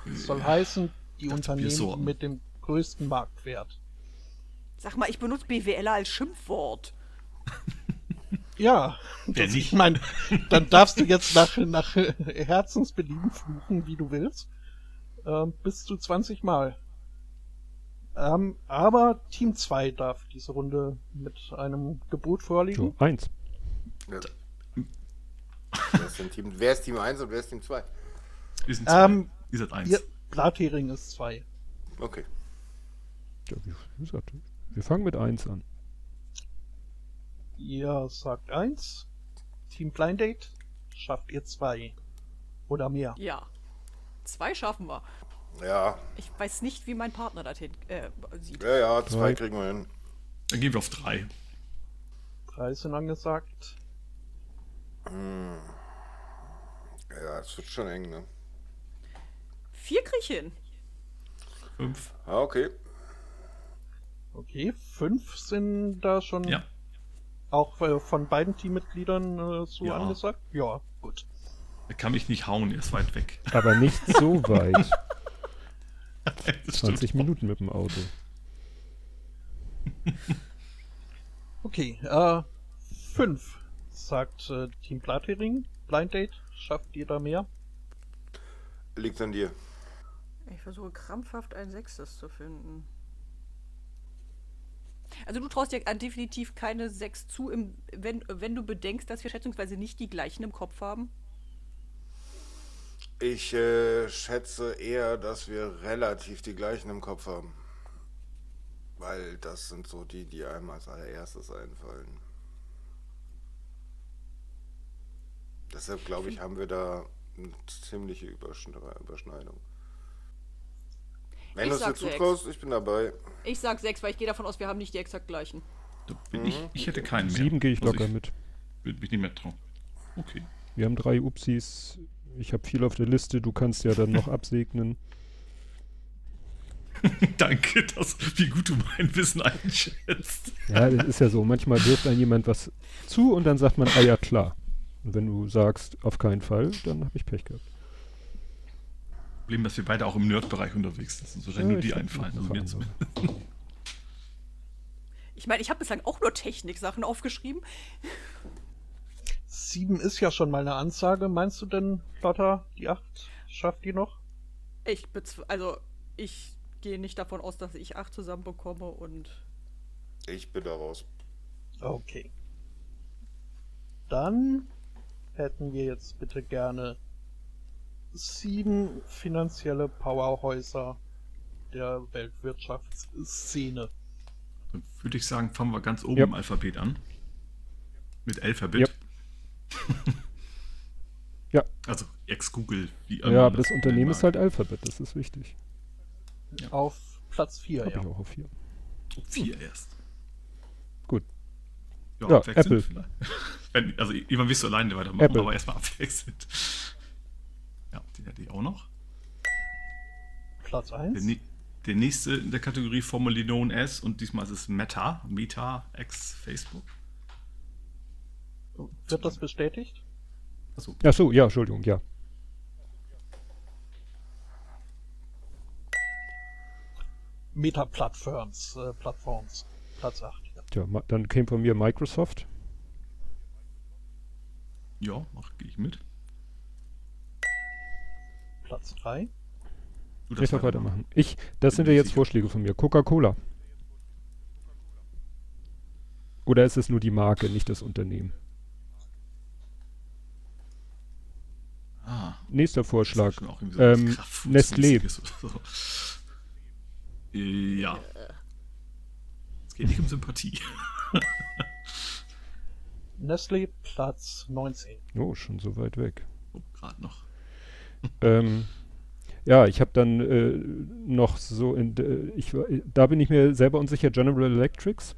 Das soll heißen, die Das Unternehmen mit dem größten Marktwert. Sag mal, ich benutze BWLer als Schimpfwort. Ja, Wer das, nicht? ich meine, dann darfst du jetzt nach, nach Herzensbelieben fluchen, wie du willst. Ähm, bis zu 20 Mal. Ähm, aber Team 2 darf diese Runde mit einem Gebot vorliegen. So, eins. Ja. wer, ist Team, wer ist Team 1 und wer ist Team 2? Wir sind zwei. Ähm, Ihr seid eins. Ihr Blathering ist 2. Okay. Ja, wie gesagt, wir fangen mit eins an. Ihr sagt 1. Team Blind Date schafft ihr 2. Oder mehr. Ja. Zwei schaffen wir. Ja, Ich weiß nicht, wie mein Partner das hin, äh, sieht. ja, ja, zwei Drei. kriegen wir hin. Dann gehen wir auf drei. 3 sind angesagt. Ja, es wird schon eng, ne? Vier krieg ich hin. Fünf. Ah, okay. Okay, 5 sind da schon Ja. Auch äh, von beiden Teammitgliedern äh, so Ja. angesagt. Ja, gut. Er kann mich nicht hauen, er ist weit weg. Aber nicht so weit. Das 20 Minuten mit dem Auto. Okay, äh, 5 sagt äh, Team Blathering. Blind Date, schafft ihr da mehr? Liegt an dir. Ich versuche krampfhaft ein Sechstes zu finden. Also du traust dir definitiv keine sechs zu, im, wenn, wenn du bedenkst, dass wir schätzungsweise nicht die gleichen im Kopf haben. Ich äh, schätze eher, dass wir relativ die gleichen im Kopf haben. Weil das sind so die, die einem als allererstes einfallen. Deshalb glaube ich, haben wir da eine ziemliche Überschne Überschneidung. Wenn Ich du es dir sag sechs. zutraust, ich bin dabei. Ich sag sechs, weil ich gehe davon aus, wir haben nicht die exakt gleichen. Da bin ich, ich hätte keinen mehr. Sieben gehe ich Also locker mit. Würde mich nicht mehr trauen. Okay. Wir haben drei Upsis. Ich habe viel auf der Liste. Du kannst ja dann noch absegnen. Danke, dass, wie gut du mein Wissen einschätzt. Ja, das ist ja so. Manchmal wirft einem jemand was zu und dann sagt man, ah ja, klar. Und wenn du sagst, auf keinen Fall, dann habe ich Pech gehabt. Problem, dass wir beide auch im Nerd-Bereich unterwegs sind. So Ja, nur ich die einfallen. Also mir. Ich meine, ich habe bislang auch nur Technik-Sachen aufgeschrieben. 7 ist ja schon mal eine Ansage. Meinst du denn, Lotta, die 8 schafft die noch? Ich also ich gehe nicht davon aus, dass ich acht zusammenbekomme und Ich bin da raus. Okay. Dann hätten wir jetzt bitte gerne sieben finanzielle Powerhäuser der Weltwirtschaftsszene. Dann würde ich sagen, fangen wir ganz oben Ja. im Alphabet an. Mit Alphabet. Ja. Also ex-Google, wie Ja, aber man das Unternehmen nennen ist halt Alphabet. Das ist wichtig. Auf Platz 4, Habe ja. ich auch auf vier. mag. Vier erst. Gut. Ja, Ja, abwechselnd Apple. vielleicht. Wenn, also irgendwann wirst du alleine weitermachen, Apple. aber erstmal abwechselnd. Den hätte ich auch noch. Platz Der, 1. nä- der nächste in der Kategorie formerly known as und diesmal ist es Meta, Meta ex Facebook. Wird das bestätigt? Achso, Ach so, ja, Entschuldigung, ja. Meta-Plattforms, äh, Plattforms. Platz 8. Ja. Tja, dann käme von mir Microsoft. ja, mach, gehe ich mit. Platz 3. Du Ich darf weitermachen. Ich, das sind ja jetzt. Vorschläge von mir. Coca-Cola. Oder ist es nur die Marke, nicht das Unternehmen? Ah, Nächster Vorschlag. Ähm, Nestlé. so. Ja. Es geht nicht um Sympathie. Nestle, Platz 19. Oh, schon so weit weg. Oh, gerade noch. Ähm, ja, ich habe dann äh, noch so in, äh, ich, da bin ich mir selber unsicher, General Electrics.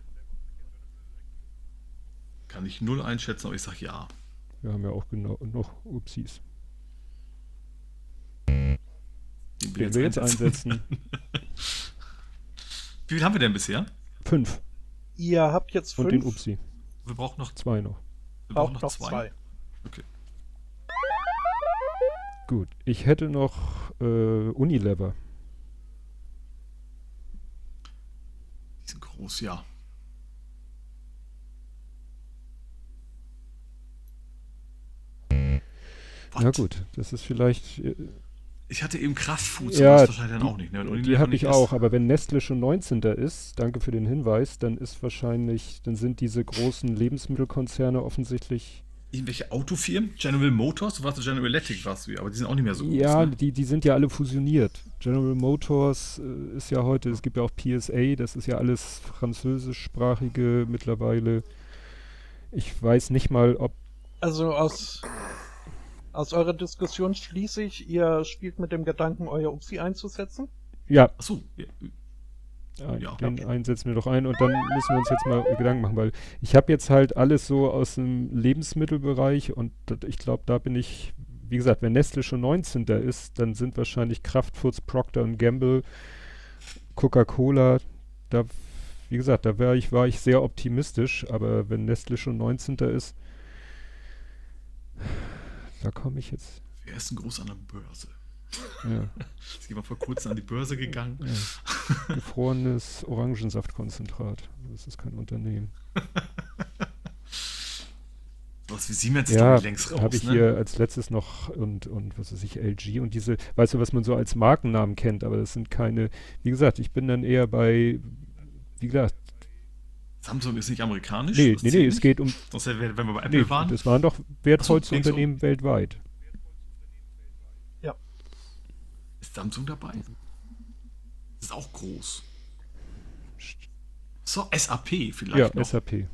Kann ich null einschätzen, aber ich sag ja. Wir haben ja auch genau noch Upsis. Den Den wir jetzt einsetzen. Wie viel haben wir denn bisher? Fünf. Ihr habt jetzt Und fünf, den Upsi. Wir brauchen noch, Zwei noch. wir brauchen noch zwei. Okay. Gut. Ich hätte noch äh, Unilever. Die sind groß, ja. Na What? gut, das ist vielleicht. Äh, Ich hatte eben Kraftfoods, Ja, aber das wahrscheinlich dann auch nicht. Ne? Die habe ich auch, aber wenn Nestle schon 19. ist, danke für den Hinweis, dann ist wahrscheinlich, dann sind diese großen Lebensmittelkonzerne offensichtlich. Irgendwelche Autofirmen? General Motors? Du warst du General Electric, warst du ja, aber die sind auch nicht mehr so groß. ja, ne? die, die sind ja alle fusioniert. General Motors äh, ist ja heute, es gibt ja auch PSA, das ist ja alles französischsprachige mittlerweile. Ich weiß nicht mal, ob. Also aus, aus eurer Diskussion schließe ich, ihr spielt mit dem Gedanken, euer Upsi einzusetzen. Ja, Achso, ja, den einen setzen wir doch ein und dann müssen wir uns jetzt mal Gedanken machen, weil ich habe jetzt halt alles so aus dem Lebensmittelbereich und dat- ich glaube, da bin ich, wie gesagt, wenn Nestle schon 19. ist, dann sind wahrscheinlich Kraftfoods, Procter Gamble, Coca-Cola, da, wie gesagt, da war ich, war ich sehr optimistisch, aber wenn Nestle schon 19. ist, da komme ich jetzt, wer ist denn groß an der Börse? Ja, Ist jemand vor kurzem an die Börse gegangen? ja. gefrorenes Orangensaftkonzentrat, das ist kein Unternehmen. Was wie Siemens ist Ja, doch längst raus, habe ich ne? hier als letztes noch und, und was weiß ich, LG und diese, weißt du, was man so als Markennamen kennt, aber das sind keine, wie gesagt, ich bin dann eher bei, wie gesagt, Samsung ist nicht amerikanisch? nee, nee, nee, es geht um, Sonst wenn wir bei Apple nee, waren. das waren doch wertvollste Unternehmen weltweit. Ist Samsung dabei? Das ist auch groß. So, SAP vielleicht Ja, noch. SAP.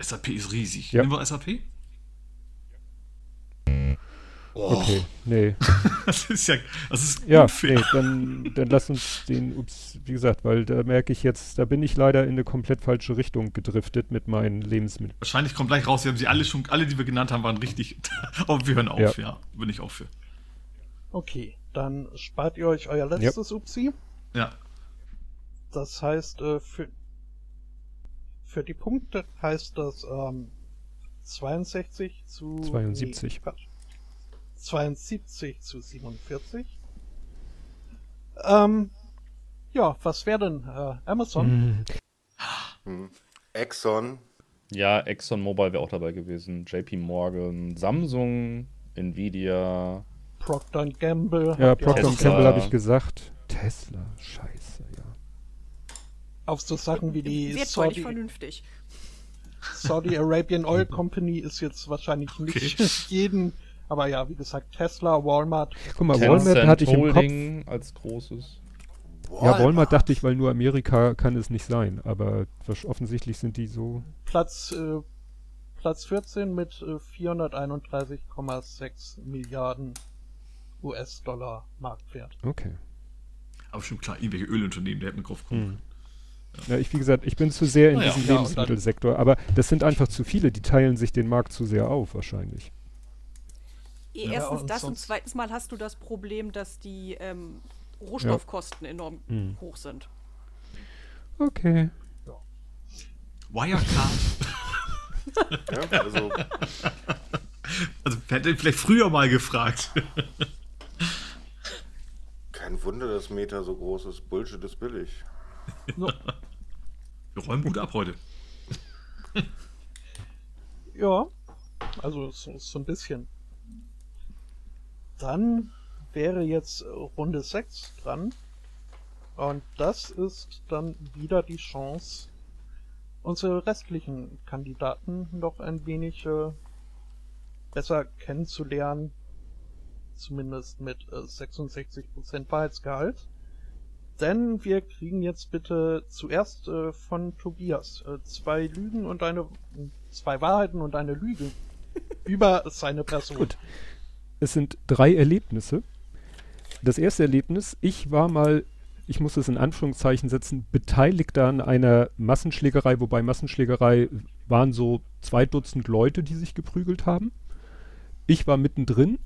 SAP ist riesig. Ja. Nehmen wir SAP? Oh, Okay, nee. das ist ja, das ist Ja, unfair. nee, dann, dann lass uns den, ups, wie gesagt, weil da merke ich jetzt, da bin ich leider in eine komplett falsche Richtung gedriftet mit meinen Lebensmitteln. Wahrscheinlich kommt gleich raus, wir haben sie alle schon, alle, die wir genannt haben, waren richtig. Aber wir hören auf, ja. Ja. Bin ich auch für. Okay, dann spart ihr euch euer letztes Upsi. Ja. Das heißt, äh, für, für die Punkte heißt das ähm, 62 zu 72. Nee, Quatsch. 72 zu 47. Ähm, ja, was wäre denn äh, Amazon? Mhm. Hm. Exxon, Ja, ExxonMobil wäre auch dabei gewesen. JP Morgan, Samsung, Nvidia. Procter Gamble. Ja, Procter. Gamble habe ich gesagt. Tesla, scheiße, ja. Auf so Sachen wie die Wird Saudi, vernünftig. Saudi Arabian Oil Company ist jetzt wahrscheinlich nicht Okay. jeden, aber ja, wie gesagt, Tesla, Walmart. Guck mal, Tencent Walmart hatte ich im Kopf. Holding als großes. Ja, Walmart dachte ich, weil nur Amerika kann es nicht sein. Aber offensichtlich sind die so. Platz, äh, Platz 14 mit äh, 431,6 Milliarden US-Dollar Marktwert. Okay. Aber schon klar, irgendwelche Ölunternehmen, der hätten drauf kommen. Hm. Ja, ich, wie gesagt, ich bin zu sehr in Naja, diesem ja, Lebensmittelsektor. Aber das sind einfach zu viele, die teilen sich den Markt zu sehr auf, wahrscheinlich. Erstens und das und zweitens mal hast du das Problem, dass die ähm, Rohstoffkosten enorm Hm. hoch sind. Okay. Wirecard. ja, also also, wer hätte vielleicht früher mal gefragt. Kein Wunder, dass Meta so groß ist. Bullshit ist billig. Wir räumen gut ab heute. Ja, also so, so ein bisschen. Dann wäre jetzt Runde 6 dran. Und das ist dann wieder die Chance, unsere restlichen Kandidaten noch ein wenig äh, besser kennenzulernen. Zumindest mit äh, 66% Wahrheitsgehalt. Denn wir kriegen jetzt bitte zuerst äh, von Tobias äh, zwei Lügen und eine zwei Wahrheiten und eine Lüge über seine Person. Gut. Es sind drei Erlebnisse. Das erste Erlebnis, ich war mal ich muss es in Anführungszeichen setzen, Beteiligter an einer Massenschlägerei, wobei Massenschlägerei waren so zwei Dutzend Leute, die sich geprügelt haben. Ich war mittendrin.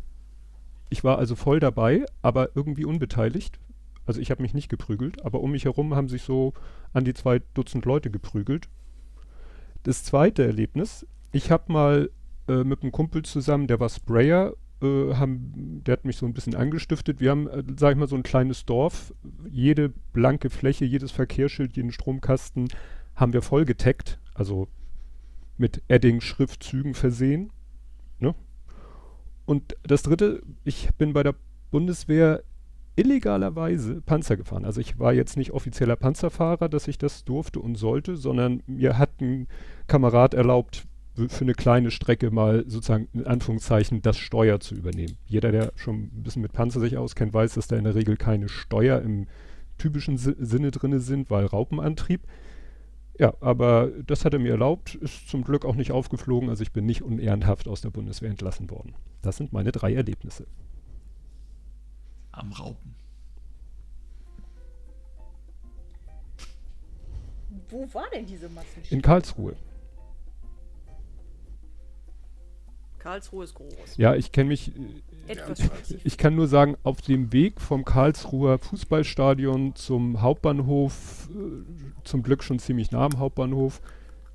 Ich war also voll dabei, aber irgendwie unbeteiligt. Also ich habe mich nicht geprügelt, aber um mich herum haben sich so an die zwei Dutzend Leute geprügelt. Das zweite Erlebnis, ich habe mal äh, mit einem Kumpel zusammen, der war Sprayer, äh, haben, der hat mich so ein bisschen angestiftet. Wir haben, äh, sag ich mal, so ein kleines Dorf. Jede blanke Fläche, jedes Verkehrsschild, jeden Stromkasten haben wir voll getaggt, also mit Edding-Schriftzügen versehen. Ne? Und das dritte, ich bin bei der Bundeswehr illegalerweise Panzer gefahren. Also ich war jetzt nicht offizieller Panzerfahrer, dass ich das durfte und sollte, sondern mir hat ein Kamerad erlaubt, für eine kleine Strecke mal sozusagen in Anführungszeichen das Steuer zu übernehmen. Jeder, der schon ein bisschen mit Panzer sich auskennt, weiß, dass da in der Regel keine Steuer im typischen Si- Sinne drinne sind, weil Raupenantrieb. Ja, aber das hat er mir erlaubt, ist zum Glück auch nicht aufgeflogen, also ich bin nicht unehrenhaft aus der Bundeswehr entlassen worden. Das sind meine drei Erlebnisse. Am Raupen. Wo war denn diese Massenschlägerei? In Karlsruhe. Karlsruhe ist groß. Ja, ich kenne mich, äh, Etwas ich kann nur sagen, auf dem Weg vom Karlsruher Fußballstadion zum Hauptbahnhof, äh, zum Glück schon ziemlich nah am Hauptbahnhof.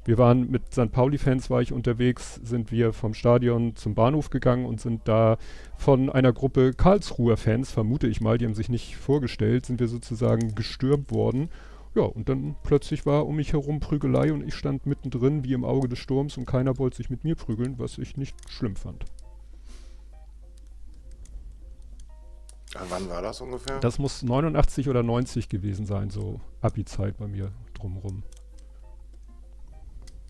Wir waren mit St. Pauli-Fans war ich unterwegs, sind wir vom Stadion zum Bahnhof gegangen und sind da von einer Gruppe Karlsruher Fans, vermute ich mal, die haben sich nicht vorgestellt, sind wir sozusagen gestürmt worden. Ja, und dann plötzlich war um mich herum Prügelei und ich stand mittendrin wie im Auge des Sturms und keiner wollte sich mit mir prügeln, was ich nicht schlimm fand. Wann war das ungefähr? Das muss 89 oder 90 gewesen sein, so Abi-Zeit bei mir drumrum.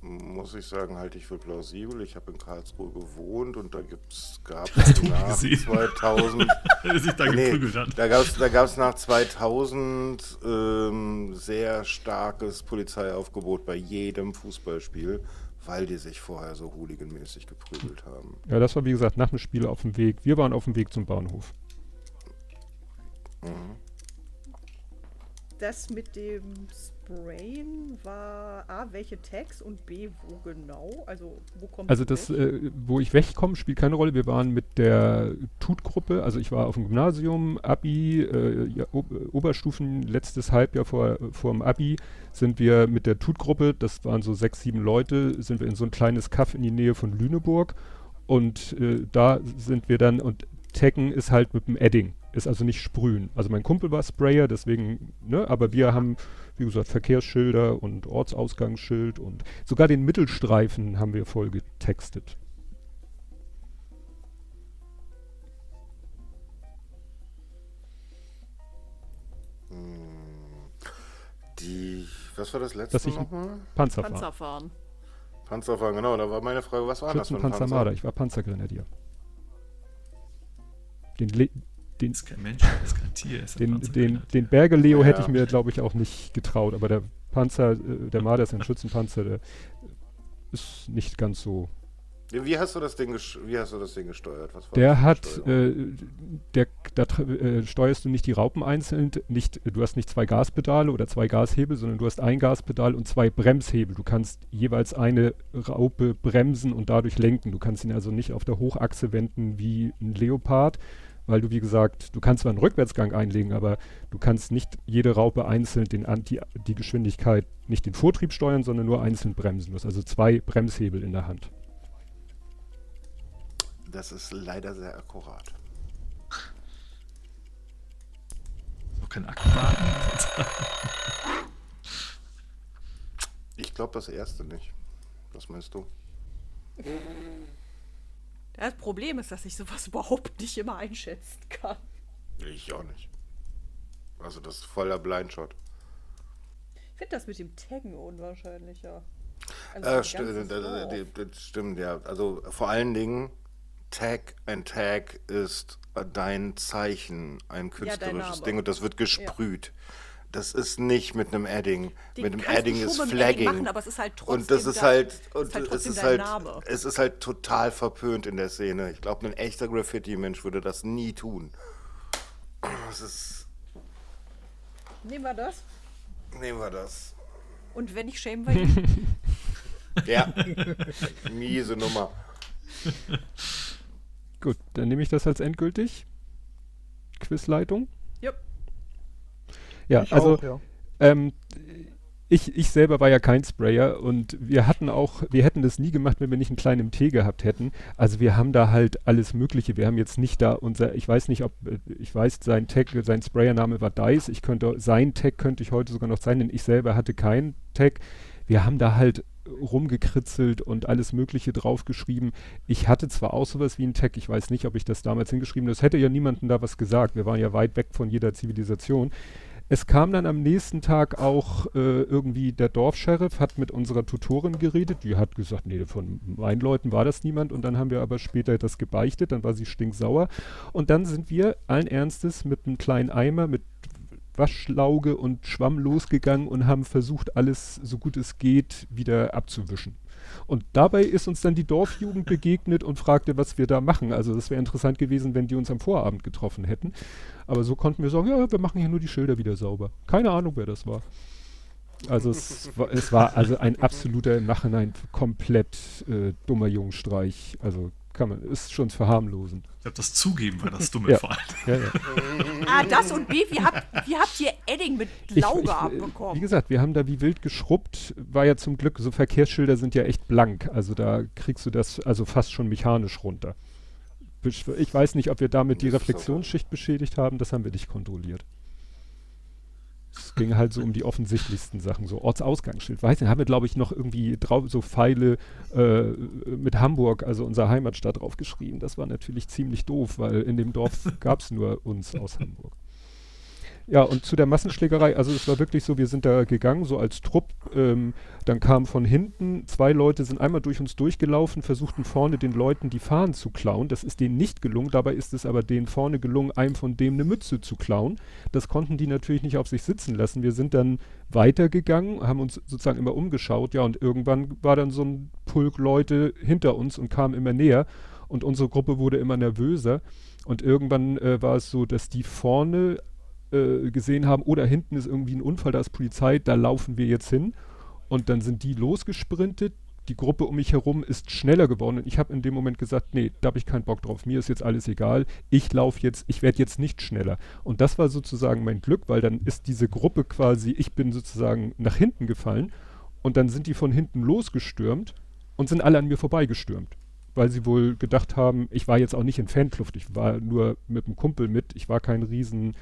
Muss ich sagen, halte ich für plausibel. Ich habe in Karlsruhe gewohnt und da gibt's, gab du nach gesehen? 2000 Der sich da Nee, da gab es da gab's nach 2000 ähm, sehr starkes Polizeiaufgebot bei jedem Fußballspiel, weil die sich vorher so hooliganmäßig geprügelt haben. Ja, das war wie gesagt nach dem Spiel auf dem Weg. Wir waren auf dem Weg zum Bahnhof. Mhm. Das mit dem Sprayen war A, welche Tags und B, wo genau? Also, wo kommt Also das, äh, wo ich wegkomme, spielt keine Rolle. Wir waren mit der Tut-Gruppe, also ich war auf dem Gymnasium, Abi, äh, ja, äh, Oberstufen, letztes Halbjahr vor, vor dem Abi, sind wir mit der Tut-Gruppe, das waren so sechs, sieben Leute, sind wir in so ein kleines Kaff in die Nähe von Lüneburg und äh, da sind wir dann, und Taggen ist halt mit dem Edding, ist also nicht sprühen. Also mein Kumpel war Sprayer, deswegen, ne, aber wir haben, wie gesagt, Verkehrsschilder und Ortsausgangsschild und sogar den Mittelstreifen haben wir voll getextet. Die, was war das letzte Dass ich- nochmal? Panzer fahren. Panzer fahren. Panzerfahren, genau. Da war meine Frage, was war das für ein Panzer? Ich war Panzergrenadier. Den, Le den, Das ist kein Mensch, das ist kein Tier. Ist den, den, den Berge Leo hätte Ja. ich mir, glaube ich, auch nicht getraut, aber der Panzer, äh, der Marder ist ein Schützenpanzer, der ist nicht ganz so. Wie hast du das Ding, wie hast du das Ding gesteuert? Was war Der hat, äh, der, da äh, steuerst du nicht die Raupen einzeln, nicht, du hast nicht zwei Gaspedale oder zwei Gashebel, sondern du hast ein Gaspedal und zwei Bremshebel. Du kannst jeweils eine Raupe bremsen und dadurch lenken. Du kannst ihn also nicht auf der Hochachse wenden wie ein Leopard, weil du, wie gesagt, du kannst zwar einen Rückwärtsgang einlegen, aber du kannst nicht jede Raupe einzeln den, An- die, Geschwindigkeit, nicht den Vortrieb steuern, sondern nur einzeln bremsen. Du hast also zwei Bremshebel in der Hand. Das ist leider sehr akkurat. Auch kein Akkuwagen. Ich glaube das erste nicht. Was meinst du? Das Problem ist, dass ich sowas überhaupt nicht immer einschätzen kann. Ich auch nicht. Also das ist voller Blindshot. Ich finde das mit dem Taggen unwahrscheinlicher. Also Äh, sti- ganzes das, stimmt, ja. Also vor allen Dingen, Tag, ein Tag ist dein Zeichen, ein künstlerisches Name. Ding und das wird gesprüht. Das ist nicht mit einem Adding. Den mit einem Adding ist Flagging. Machen, aber es ist halt trotzdem und das ist halt, ist und halt es ist dein halt, Name. es ist halt total verpönt in der Szene. Ich glaube, ein echter Graffiti-Mensch würde das nie tun. Es ist, Nehmen wir das. Nehmen wir das. Und wenn ich schämen wir ihn. Ja. Miese Nummer. Gut, dann nehme ich das als endgültig. Quizleitung. Ja, Ich also auch, ja. Ähm, ich, ich selber war ja kein Sprayer und wir hatten auch, wir hätten das nie gemacht, wenn wir nicht einen kleinen MT gehabt hätten. Also wir haben da halt alles Mögliche. Wir haben jetzt nicht da unser, ich weiß nicht, ob, äh, ich weiß, sein Tag, sein Sprayername war Dice. Ich könnte, sein Tag könnte ich heute sogar noch sein, denn ich selber hatte keinen Tag. Wir haben da halt rumgekritzelt und alles Mögliche draufgeschrieben. Ich hatte zwar auch sowas wie einen Tag, ich weiß nicht, ob ich das damals hingeschrieben habe. Es hätte ja niemandem da was gesagt. Wir waren ja weit weg von jeder Zivilisation. Es kam dann am nächsten Tag auch äh, irgendwie der Dorfscheriff, hat mit unserer Tutorin geredet. Die hat gesagt, nee, von meinen Leuten war das niemand. Und dann haben wir aber später das gebeichtet. Dann war sie stinksauer. Und dann sind wir allen Ernstes mit einem kleinen Eimer, mit Waschlauge und Schwamm losgegangen und haben versucht, alles so gut es geht wieder abzuwischen. Und dabei ist uns dann die Dorfjugend begegnet und fragte, was wir da machen. Also das wäre interessant gewesen, wenn die uns am Vorabend getroffen hätten. Aber so konnten wir sagen, ja, wir machen hier nur die Schilder wieder sauber. Keine Ahnung, wer das war. Also es war, es war also ein absoluter im Nachhinein komplett äh, dummer Jungenstreich. Also kann man, ist schon verharmlosen. Ich glaube, das Zugeben war das dumme Ja. allem. Ja, ja. A, das und B, wie habt, wie habt ihr Edding mit Lauge Ich- ich- Wie abbekommen? gesagt, wir haben da wie wild geschrubbt. War ja zum Glück, so Verkehrsschilder sind ja echt blank. Also da kriegst du das also fast schon mechanisch runter. Ich weiß nicht, ob wir damit die Reflexionsschicht beschädigt haben. Das haben wir nicht kontrolliert. Es ging halt so um die offensichtlichsten Sachen, so Ortsausgangsschild. Weiß nicht, haben wir, glaube ich, noch irgendwie drauf, so Pfeile äh, mit Hamburg, also unserer Heimatstadt, draufgeschrieben. Das war natürlich ziemlich doof, weil in dem Dorf gab es nur uns aus Hamburg. Ja, und zu der Massenschlägerei, also es war wirklich so, wir sind da gegangen, so als Trupp, ähm, dann kamen von hinten, zwei Leute sind einmal durch uns durchgelaufen, versuchten vorne den Leuten die Fahnen zu klauen. Das ist denen nicht gelungen, dabei ist es aber denen vorne gelungen, einem von dem eine Mütze zu klauen. Das konnten die natürlich nicht auf sich sitzen lassen. Wir sind dann weitergegangen, haben uns sozusagen immer umgeschaut, ja, und irgendwann war dann so ein Pulk Leute hinter uns und kam immer näher und unsere Gruppe wurde immer nervöser. Und irgendwann äh, war es so, dass die vorne äh, gesehen haben, oder hinten ist irgendwie ein Unfall, da ist Polizei, da laufen wir jetzt hin. Und dann sind die losgesprintet. Die Gruppe um mich herum ist schneller geworden und ich habe in dem Moment gesagt, nee, da habe ich keinen Bock drauf. Mir ist jetzt alles egal. Ich laufe jetzt, ich werde jetzt nicht schneller. Und das war sozusagen mein Glück, weil dann ist diese Gruppe quasi, ich bin sozusagen nach hinten gefallen und dann sind die von hinten losgestürmt und sind alle an mir vorbeigestürmt. Weil sie wohl gedacht haben, ich war jetzt auch nicht in Fankluft, ich war nur mit einem Kumpel mit, ich war kein riesen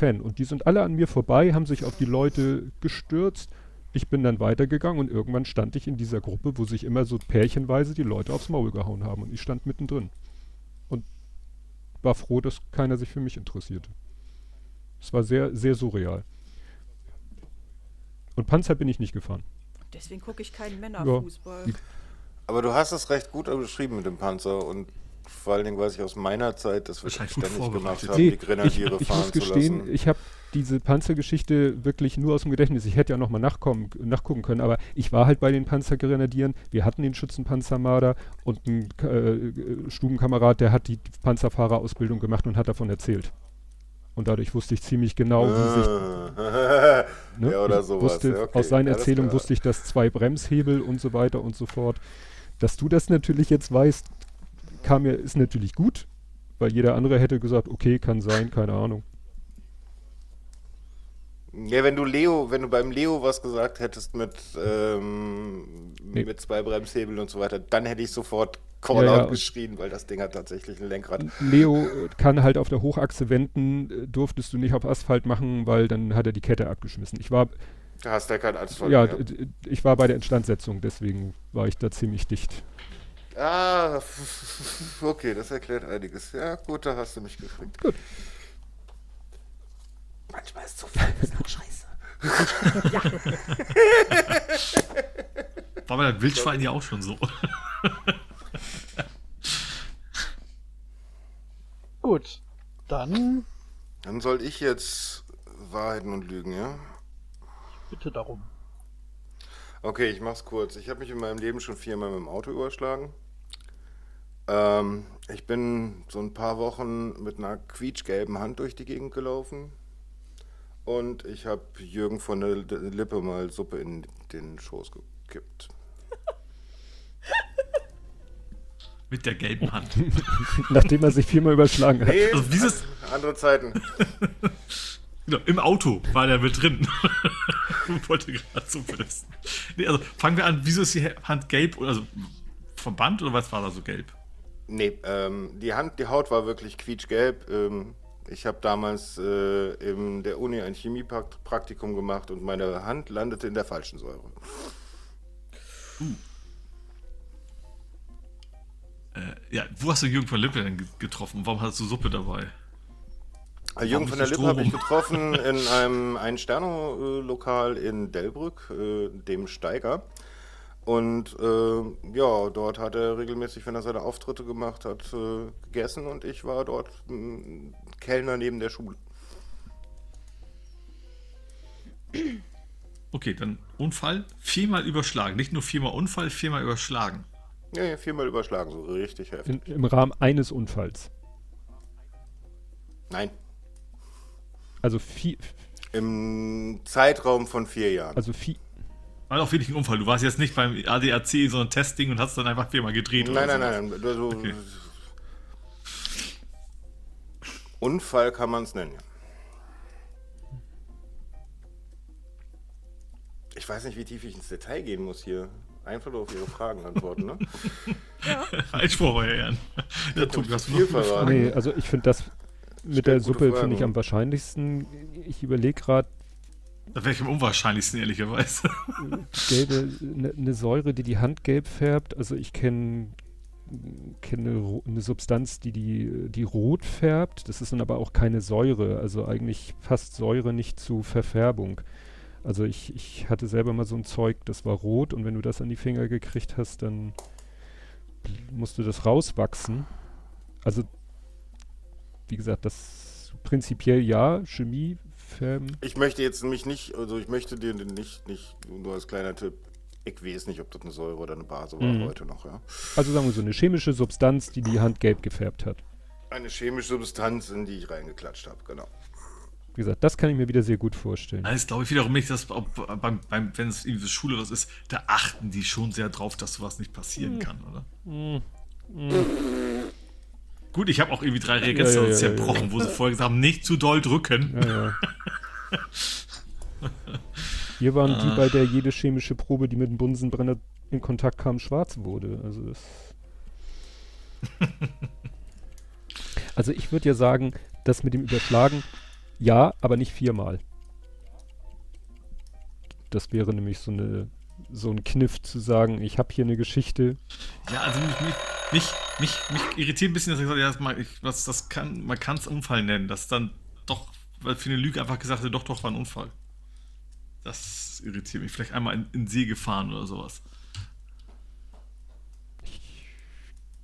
Fan. Und die sind alle an mir vorbei, haben sich auf die Leute gestürzt. Ich bin dann weitergegangen und irgendwann stand ich in dieser Gruppe, wo sich immer so pärchenweise die Leute aufs Maul gehauen haben. Und ich stand mittendrin. Und war froh, dass keiner sich für mich interessierte. Es war sehr, sehr surreal. Und Panzer bin ich nicht gefahren. Deswegen gucke ich keinen Männerfußball. Die- Aber du hast es recht gut beschrieben mit dem Panzer und vor allen Dingen weiß ich aus meiner Zeit, dass wir das ständig gemacht haben, Nee, die Grenadiere ich, ich fahren muss zu gestehen, lassen. ich habe diese Panzergeschichte wirklich nur aus dem Gedächtnis. Ich hätte ja nochmal nachkommen, nachgucken können, aber ich war halt bei den Panzergrenadieren. Wir hatten den Schützenpanzermarder und ein äh, Stubenkamerad, der hat die Panzerfahrerausbildung gemacht und hat davon erzählt. Und dadurch wusste ich ziemlich genau, wie sich. Ne? Ja, oder sowas. Wusste, Ja, okay. Aus seiner Alles Erzählung klar. wusste ich, dass zwei Bremshebel und so weiter und so fort. Dass du das natürlich jetzt weißt, kam mir, ist natürlich gut, weil jeder andere hätte gesagt, okay, kann sein, keine Ahnung. Ja, wenn du Leo, wenn du beim Leo was gesagt hättest mit, ähm, Nee. mit zwei Bremshebeln und so weiter, dann hätte ich sofort Call-out Ja, ja. geschrien, weil das Ding hat tatsächlich ein Lenkrad. Leo kann halt auf der Hochachse wenden, äh, durftest du nicht auf Asphalt machen, weil dann hat er die Kette abgeschmissen. Ich war, Da hast du ja kein Asphalt ja, mehr. ich war bei der Instandsetzung, deswegen war ich da ziemlich dicht. Ah, okay, das erklärt einiges. Ja, gut, da hast du mich gekriegt. Gut. Manchmal ist Zufall ist auch scheiße. War bei der Wildschwein ja auch schon so. Gut, dann Dann soll ich jetzt Wahrheiten und Lügen, ja? bitte darum. Okay, ich mach's kurz. Ich habe mich in meinem Leben schon viermal mit dem Auto überschlagen. Ähm, ich bin so ein paar Wochen mit einer quietschgelben Hand durch die Gegend gelaufen. Und ich habe Jürgen von der Lippe mal Suppe in den Schoß gekippt. Mit der gelben Hand. Nachdem er sich viermal überschlagen hat. Nee, Also dieses- andere Zeiten. Genau, Im Auto war der mit drin. Wollte gerade so essen. Nee, also fangen wir an, wieso ist die Hand gelb? oder Also Verband oder was war da so gelb? Nee, ähm, die Hand, die Haut war wirklich quietschgelb. Ähm, ich habe damals äh, in der Uni ein Chemiepraktikum gemacht und meine Hand landete in der falschen Säure. Äh, ja, wo hast du Jürgen von Lippe denn ge- getroffen? Warum hast du Suppe dabei? Äh, Jürgen von der Lippe habe ich getroffen in einem Ein-Sterno-Lokal in Delbrück, äh, dem Steiger. Und äh, ja, dort hat er regelmäßig, wenn er seine Auftritte gemacht hat, äh, gegessen und ich war dort mh, Kellner neben der Schule. Okay, dann Unfall, viermal überschlagen. Nicht nur viermal Unfall, viermal überschlagen. Ja, ja, viermal überschlagen, so richtig heftig. In, Im Rahmen eines Unfalls. Nein, Also vier, im Zeitraum von vier Jahren. also vier, War auch wirklich ein Unfall. Du warst jetzt nicht beim ADAC, sondern Testing und hast dann einfach viermal gedreht. Nein, oder nein, sowas. nein, nein. Also, Okay. Unfall kann man es nennen. ja. Ich weiß nicht, wie tief ich ins Detail gehen muss hier. Einfach nur auf Ihre Fragen antworten, ne? Einspruch, euer Herren. Ja, Tobi, hast du viel verraten. nee, also ich finde das mit Stellt der Suppe finde ich am wahrscheinlichsten. Ich überlege gerade, Da wäre ich am unwahrscheinlichsten, ehrlicherweise. gelbe, eine ne Säure, die die Hand gelb färbt. Also ich kenne kenne eine, eine Substanz, die, die die rot färbt. Das ist dann aber auch keine Säure. Also eigentlich passt Säure nicht zu Verfärbung. Also ich, ich hatte selber mal so ein Zeug, das war rot und wenn du das an die Finger gekriegt hast, dann bl- musste das rauswachsen. Also wie gesagt, das prinzipiell ja, Chemie färben. Ich möchte jetzt mich nicht, also ich möchte dir nicht, nicht, nur als kleiner Tipp, ich weiß nicht, ob das eine Säure oder eine Base war Mhm. heute noch, ja. Also sagen wir so eine chemische Substanz, die die Hand gelb gefärbt hat. Eine chemische Substanz, in die ich reingeklatscht habe, genau. Wie gesagt, das kann ich mir wieder sehr gut vorstellen. Nein, das glaube ich wiederum nicht, dass ob, beim, beim, wenn es irgendwie Schule was ist, da achten die schon sehr drauf, dass sowas nicht passieren kann, oder? Gut, ich habe auch irgendwie drei Register ja, ja, zerbrochen, wo sie vorher gesagt haben, nicht zu doll drücken. Ja, ja. Hier waren die, bei der jede chemische Probe, die mit dem Bunsenbrenner in Kontakt kam, schwarz wurde. Also das. Also ich würde ja sagen, das mit dem Überschlagen, ja, aber nicht viermal. Das wäre nämlich so eine so ein Kniff zu sagen, ich habe hier eine Geschichte. Ja, also mich, mich, mich, mich, irritiert ein bisschen, dass ich gesagt habe, ja, das, ich, das kann, man kann es Unfall nennen, dass dann doch, weil für eine Lüge einfach gesagt wird, doch, doch, war ein Unfall. Das irritiert mich. Vielleicht einmal in, in See gefahren oder sowas.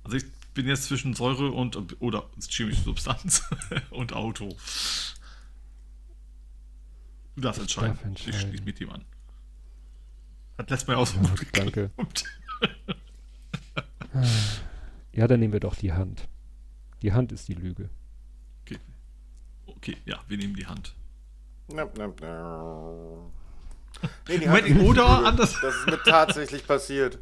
Also ich bin jetzt zwischen Säure und oder chemische Substanz und Auto. Du darfst entscheiden. entscheiden. Ich schließe mit dem an. Hat letztes Mal aus Ja, danke. Ja, dann nehmen wir doch die Hand. Die Hand ist die Lüge. Okay. Okay, ja, wir nehmen die Hand. Nap, nap, nap. Nee, die Moment, Hand- oder anders- Das ist mir tatsächlich passiert.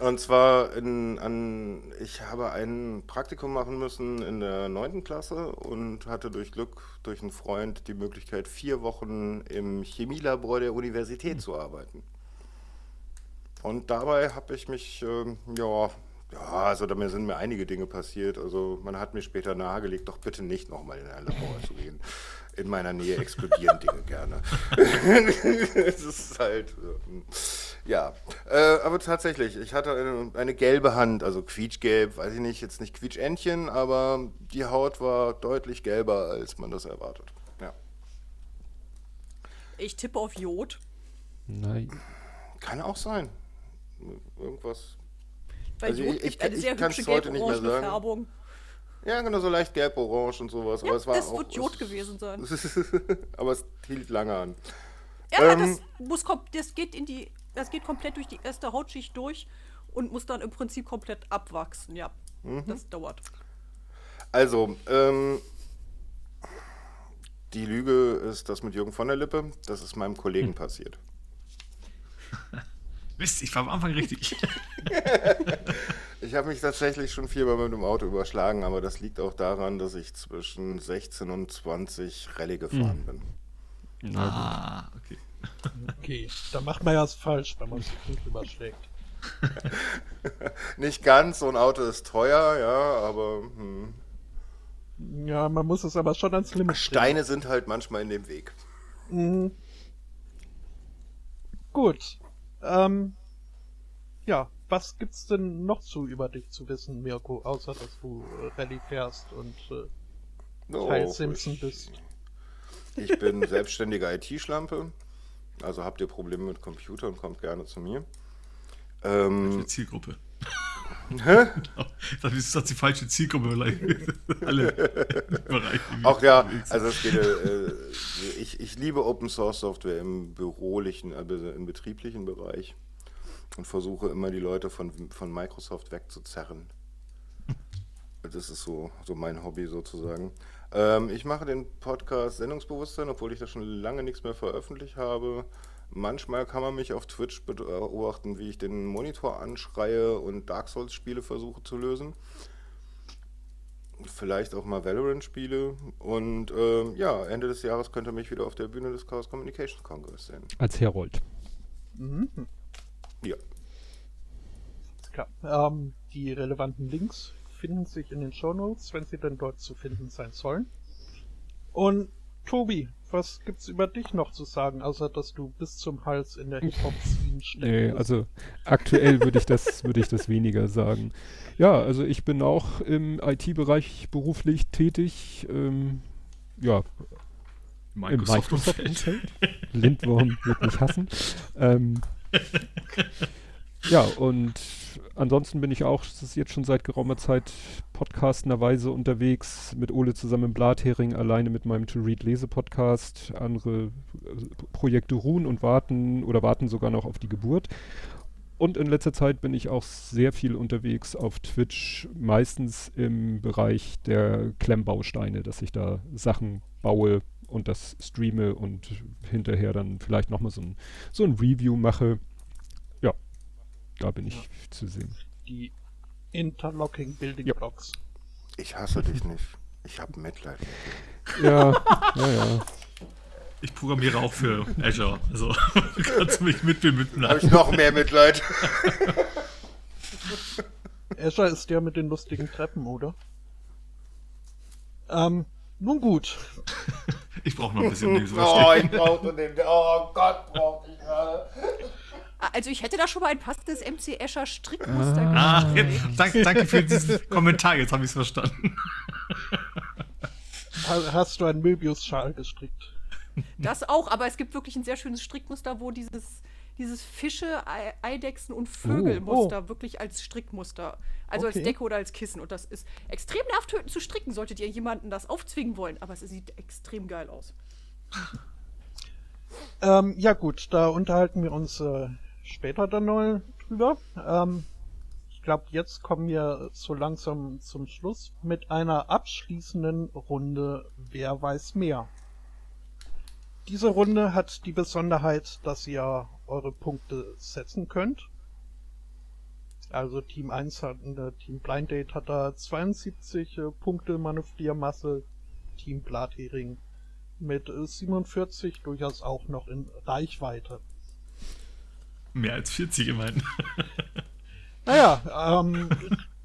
Und zwar in, an, ich habe ein Praktikum machen müssen in der 9. Klasse und hatte durch Glück, durch einen Freund, die Möglichkeit, vier Wochen im Chemielabor der Universität zu arbeiten. Und dabei habe ich mich, ähm, ja, ja, also da sind mir einige Dinge passiert. Also man hat mir später nahegelegt, doch bitte nicht nochmal in ein Labor zu gehen. In meiner Nähe explodieren Dinge gerne. es ist halt, ähm, ja. Äh, aber tatsächlich, ich hatte eine, eine gelbe Hand, also quietschgelb, weiß ich nicht, jetzt nicht quietschentchen, aber die Haut war deutlich gelber, als man das erwartet. Ja. Ich tippe auf Jod. Nein. Kann auch sein. Irgendwas. Weil Also Jod ich- gibt ich- eine ich sehr kann's hübsche heute nicht mehr gelb-orangene sagen. Ja, genau, so leicht gelb-orange und sowas. Ja, aber es war das auch, wird Jod gewesen sein. aber es hielt lange an. Ja, Ähm, das muss das geht in die, das geht komplett durch die erste Hautschicht durch und muss dann im Prinzip komplett abwachsen. Ja, Mhm. das dauert. Also, ähm, die Lüge ist das mit Jürgen von der Lippe. Das ist meinem Kollegen Hm. passiert. Mist, ich war am Anfang richtig. Ich habe mich tatsächlich schon viermal mit dem Auto überschlagen, aber das liegt auch daran, dass ich zwischen 16 und 20 Rallye gefahren bin. ah, okay. Okay, da macht man ja was falsch, wenn man sich nicht überschlägt. Nicht ganz, so ein Auto ist teuer, ja, aber hm. Ja, man muss es aber schon ans Limit bringen. Steine sind halt manchmal in dem Weg. Mhm. Gut. Ähm, ja, was gibt's denn noch zu über dich zu wissen, Mirko, außer dass du äh, Rallye fährst und äh, Oh, Teil Simpson ich, bist? ich bin selbstständige IT-Schlampe. Also habt ihr Probleme mit Computern, kommt gerne zu mir. Ähm, Falsche Zielgruppe. Hä? Das ist das die falsche Zielgruppe. Alle Bereiche. Auch ja, also es geht, äh, ich, ich liebe Open Source Software im bürolichen, also im betrieblichen Bereich und versuche immer die Leute von, von Microsoft wegzuzerren. Das ist so, so mein Hobby sozusagen. Ähm, ich mache den Podcast Sendungsbewusstsein, obwohl ich da schon lange nichts mehr veröffentlicht habe. Manchmal kann man mich auf Twitch beobachten, wie ich den Monitor anschreie und Dark Souls-Spiele versuche zu lösen. Vielleicht auch mal Valorant-Spiele. Und ähm, ja, Ende des Jahres könnt ihr mich wieder auf der Bühne des Chaos Communication Congress sehen. Als Herold. Mhm. Ja. Klar. Ähm, die relevanten Links finden sich in den Shownotes, wenn sie denn dort zu finden sein sollen. Und Tobi, was gibt's über dich noch zu sagen, außer dass du bis zum Hals in der Hip-Hop-Scene steckst? Nee, also aktuell würde ich das, würde ich das weniger sagen. Ja, also ich bin auch im IT-Bereich beruflich tätig. Ähm, ja, im Microsoft-Umfeld. Microsoft-Umfeld. Lindworm wird mich hassen. Ähm, ja, und ansonsten bin ich auch, das ist jetzt schon seit geraumer Zeit podcastenderweise unterwegs, mit Ole zusammen im Blathering, alleine mit meinem To-Read-Lese-Podcast. Andere äh, Projekte ruhen und warten oder warten sogar noch auf die Geburt. Und in letzter Zeit bin ich auch sehr viel unterwegs auf Twitch, meistens im Bereich der Klemmbausteine, dass ich da Sachen baue und das streame und hinterher dann vielleicht nochmal so ein, so ein Review mache. Da bin ich zu sehen. Die Interlocking Building Ja. Blocks. Ich hasse dich nicht. Ich habe Mitleid. Ja, ja, ja. Ich programmiere auch für Azure. Also kannst du mich mit mir Habe mitbleiben. ich noch mehr Mitleid? Azure ist der mit den lustigen Treppen, oder? Ähm, nun gut. Ich brauche noch ein bisschen News. Oh, ich brauchte den. Oh Gott, brauchte ich gerade. Ah, Also ich hätte da schon mal ein passendes MC Escher Strickmuster Ah, gesehen. jetzt, danke, danke für diesen Kommentar, jetzt habe ich es verstanden. Ha- Hast du einen Möbius-Schal gestrickt? Das auch, aber es gibt wirklich ein sehr schönes Strickmuster, wo dieses, dieses Fische, Ei- Eidechsen und Vögelmuster wirklich als Strickmuster, also Okay. als Decke oder als Kissen. Und das ist extrem nervtötend zu stricken, solltet ihr jemanden das aufzwingen wollen. Aber es sieht extrem geil aus. Ähm, ja gut, da unterhalten wir uns äh, später dann noch drüber. Ähm, ich glaube, jetzt kommen wir so langsam zum Schluss mit einer abschließenden Runde Wer weiß mehr. Diese Runde hat die Besonderheit, dass ihr eure Punkte setzen könnt. Also Team 1 hat, äh, Team Blind Date hat da 72 äh, Punkte Manövriermasse, Team Blathering mit äh, 47 durchaus auch noch in Reichweite. Mehr als 40 immerhin. Naja, ähm,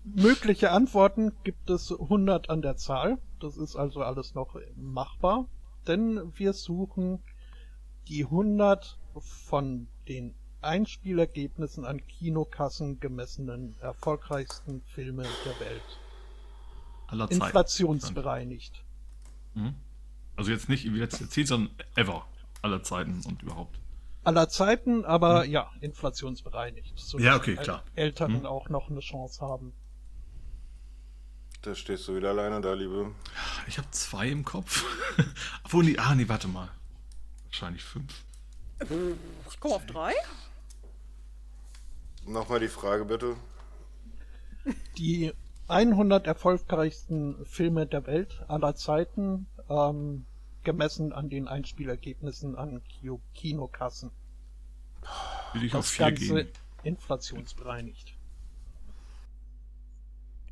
mögliche Antworten gibt es 100 an der Zahl. Das ist also alles noch machbar. Denn wir suchen die 100 von den Einspielergebnissen an Kinokassen gemessenen erfolgreichsten Filme der Welt. Aller Zeiten. Inflationsbereinigt. Mhm. Also jetzt nicht wie jetzt erzählt, sondern ever. Aller Zeiten und überhaupt. Aller Zeiten, aber ja, inflationsbereinigt. sodass Ja, okay, die klar. Eltern Hm. auch noch eine Chance haben. Da stehst du wieder alleine da, Liebe. Ich habe zwei im Kopf. Obwohl, nee, ah, nee, warte mal. Wahrscheinlich fünf. Ich komme auf drei. Nochmal die Frage bitte. die 100 erfolgreichsten Filme der Welt aller Zeiten, ähm, gemessen an den Einspielergebnissen an Kinokassen. Will ich auf Das 4 Ganze gehen. inflationsbereinigt.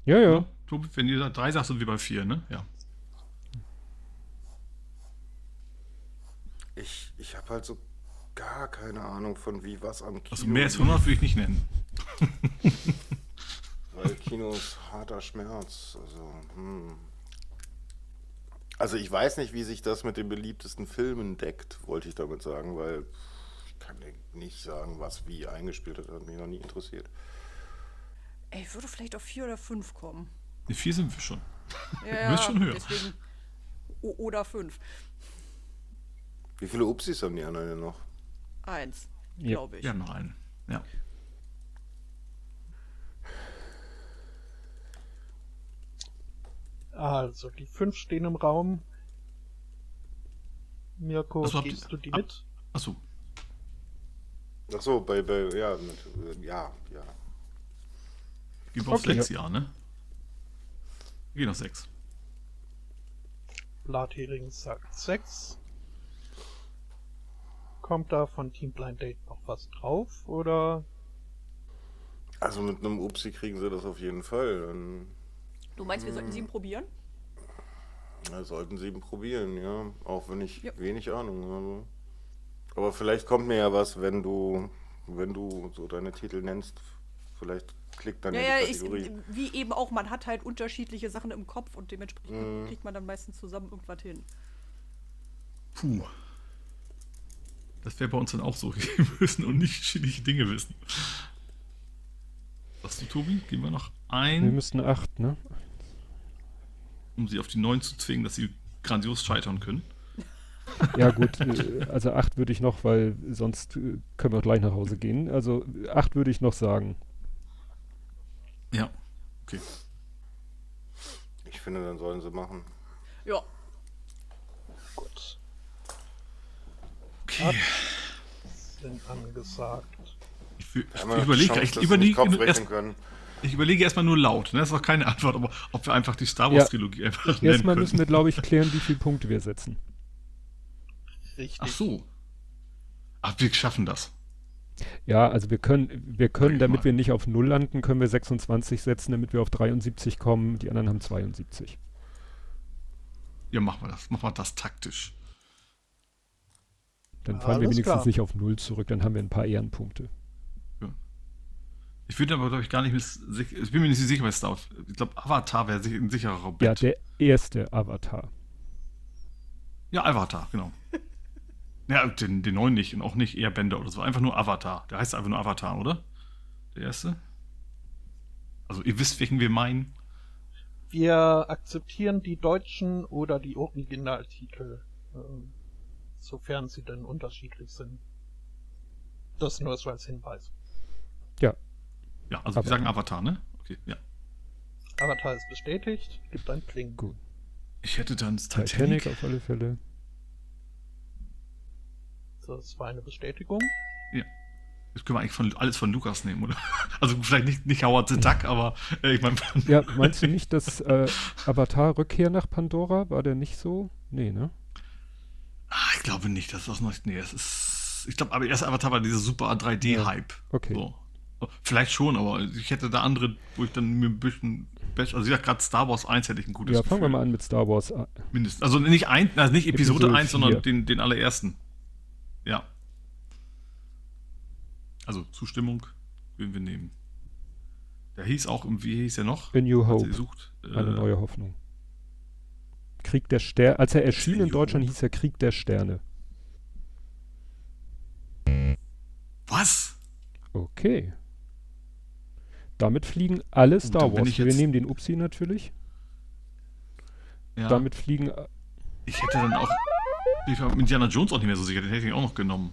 Ja, ja. Tobi, wenn ihr 3 sagt, sind wir bei 4, ne? Ja. Ich, ich habe halt so gar keine Ahnung von wie was am Kino. Also mehr als 100 würde ich nicht nennen. Weil Kino ist harter Schmerz. Also, hm. Also ich weiß nicht, wie sich das mit den beliebtesten Filmen deckt, wollte ich damit sagen, weil ich kann dir nicht sagen, was wie eingespielt hat. Hat mich noch nie interessiert. Ey, ich würde vielleicht auf vier oder fünf kommen. Ne, 4 sind wir schon. Ja, Du bist schon höher. Deswegen, oder fünf. Wie viele Upsis haben die anderen denn noch? Eins, Ja. glaube ich. Wir haben noch einen. Ja. Also, die fünf stehen im Raum. Mirko, Also ihr- du die ab- mit? Achso. Ach so, bei, bei ja, mit, ja, ja. Gehen wir auf Okay, 6, ja. ne? Wir gehen auf 6. Blathering sagt 6. Kommt da von Team Blind Date noch was drauf? Oder Also mit einem Upsi kriegen sie das auf jeden Fall. Dann Du meinst, wir sollten sieben probieren? ja, sollten sie ihn probieren, ja. Auch wenn ich Ja. wenig Ahnung habe. Aber vielleicht kommt mir ja was, wenn du, wenn du so deine Titel nennst. Vielleicht klickt dann Ja, ja, ja, die ich, Kategorie. wie eben auch, man hat halt unterschiedliche Sachen im Kopf und dementsprechend Mhm. kriegt man dann meistens zusammen irgendwas hin. Puh. Das wäre bei uns dann auch so. Wir müssen unterschiedliche Dinge wissen. Was du, Tobi? Gehen wir noch Wir ein, müssten acht, ne? Um sie auf die 9 zu zwingen, dass sie grandios scheitern können. Ja, gut, äh, also acht würde ich noch, weil sonst äh, können wir auch gleich nach Hause gehen. Also acht würde ich noch sagen. Ja. Okay. Ich finde, dann sollen sie machen. Ja, gut, Okay. sind angesagt. Ich, ich, Wir ich überlege, ich, überlege, Kopf erst, rechnen können. Ich überlege erstmal nur laut. Ne? Das war keine Antwort, aber ob wir einfach die Star Wars Trilogie einfach nennen Erstmal müssen wir, glaube ich, klären, wie viele Punkte wir setzen. Richtig. Ach so. Ach, wir schaffen das. Ja, also wir können, wir können, damit mal. wir nicht auf Null landen, können wir 26 setzen, damit wir auf 73 kommen. Die anderen haben 72. Ja, machen wir das. Machen wir das taktisch. Dann fallen wir Alles wenigstens klar. nicht auf Null zurück, dann haben wir ein paar Ehrenpunkte. Ich würde aber, glaube ich, gar nicht mit, sich- ich bin mir nicht sicher bei Star Wars. Ich glaube, Avatar wäre sich- ein sicherer Ja, Bett. der erste Avatar. Ja, Avatar, genau. Ja, den, den neuen nicht und auch nicht Airbender oder so. Einfach nur Avatar. Der heißt einfach nur Avatar, oder? Der erste? Also, ihr wisst, welchen wir meinen. Wir akzeptieren die deutschen oder die Originaltitel, ähm, sofern sie denn unterschiedlich sind. Das nur so als Hinweis. Ja, Ja, also wir Aber- sagen Avatar, ne? Okay, ja. Avatar ist bestätigt, gibt ein Pling. gut. Ich hätte dann Titanic, Titanic. auf alle Fälle. Das war eine Bestätigung. Das können wir eigentlich von, alles von Lukas nehmen, oder? Also vielleicht nicht, nicht Howard the Duck, aber äh, ich meine. Ja, meinst du nicht, dass äh, Avatar Rückkehr nach Pandora, war der nicht so? Nee, ne? Ah, ich glaube nicht, dass das noch. Nee, es ist. Ich glaube, aber erst Avatar war dieser super 3D-Hype. okay. So. Vielleicht schon, aber ich hätte da andere, wo ich dann mir ein bisschen besser. Also, ich gerade Star Wars 1 hätte ich ein gutes Ja, fangen wir Gefühl. mal an mit Star Wars. Ah, Mindestens. Also nicht ein, also nicht Episode, Episode 1, sondern vier. den, den allerersten. Ja. Also Zustimmung würden wir nehmen. Der hieß auch, wie hieß er noch? A New Hope, gesucht. eine Äh, neue Hoffnung. Krieg der Sterne. Als er erschien in Deutschland, Hope. hieß er Krieg der Sterne. Was? Okay. Damit fliegen alle Star Wars. Wir nehmen den Upsi natürlich. Ja. Damit fliegen. äh, ich hätte dann auch. Ich war mit Indiana Jones auch nicht mehr so sicher, den hätte ich auch noch genommen.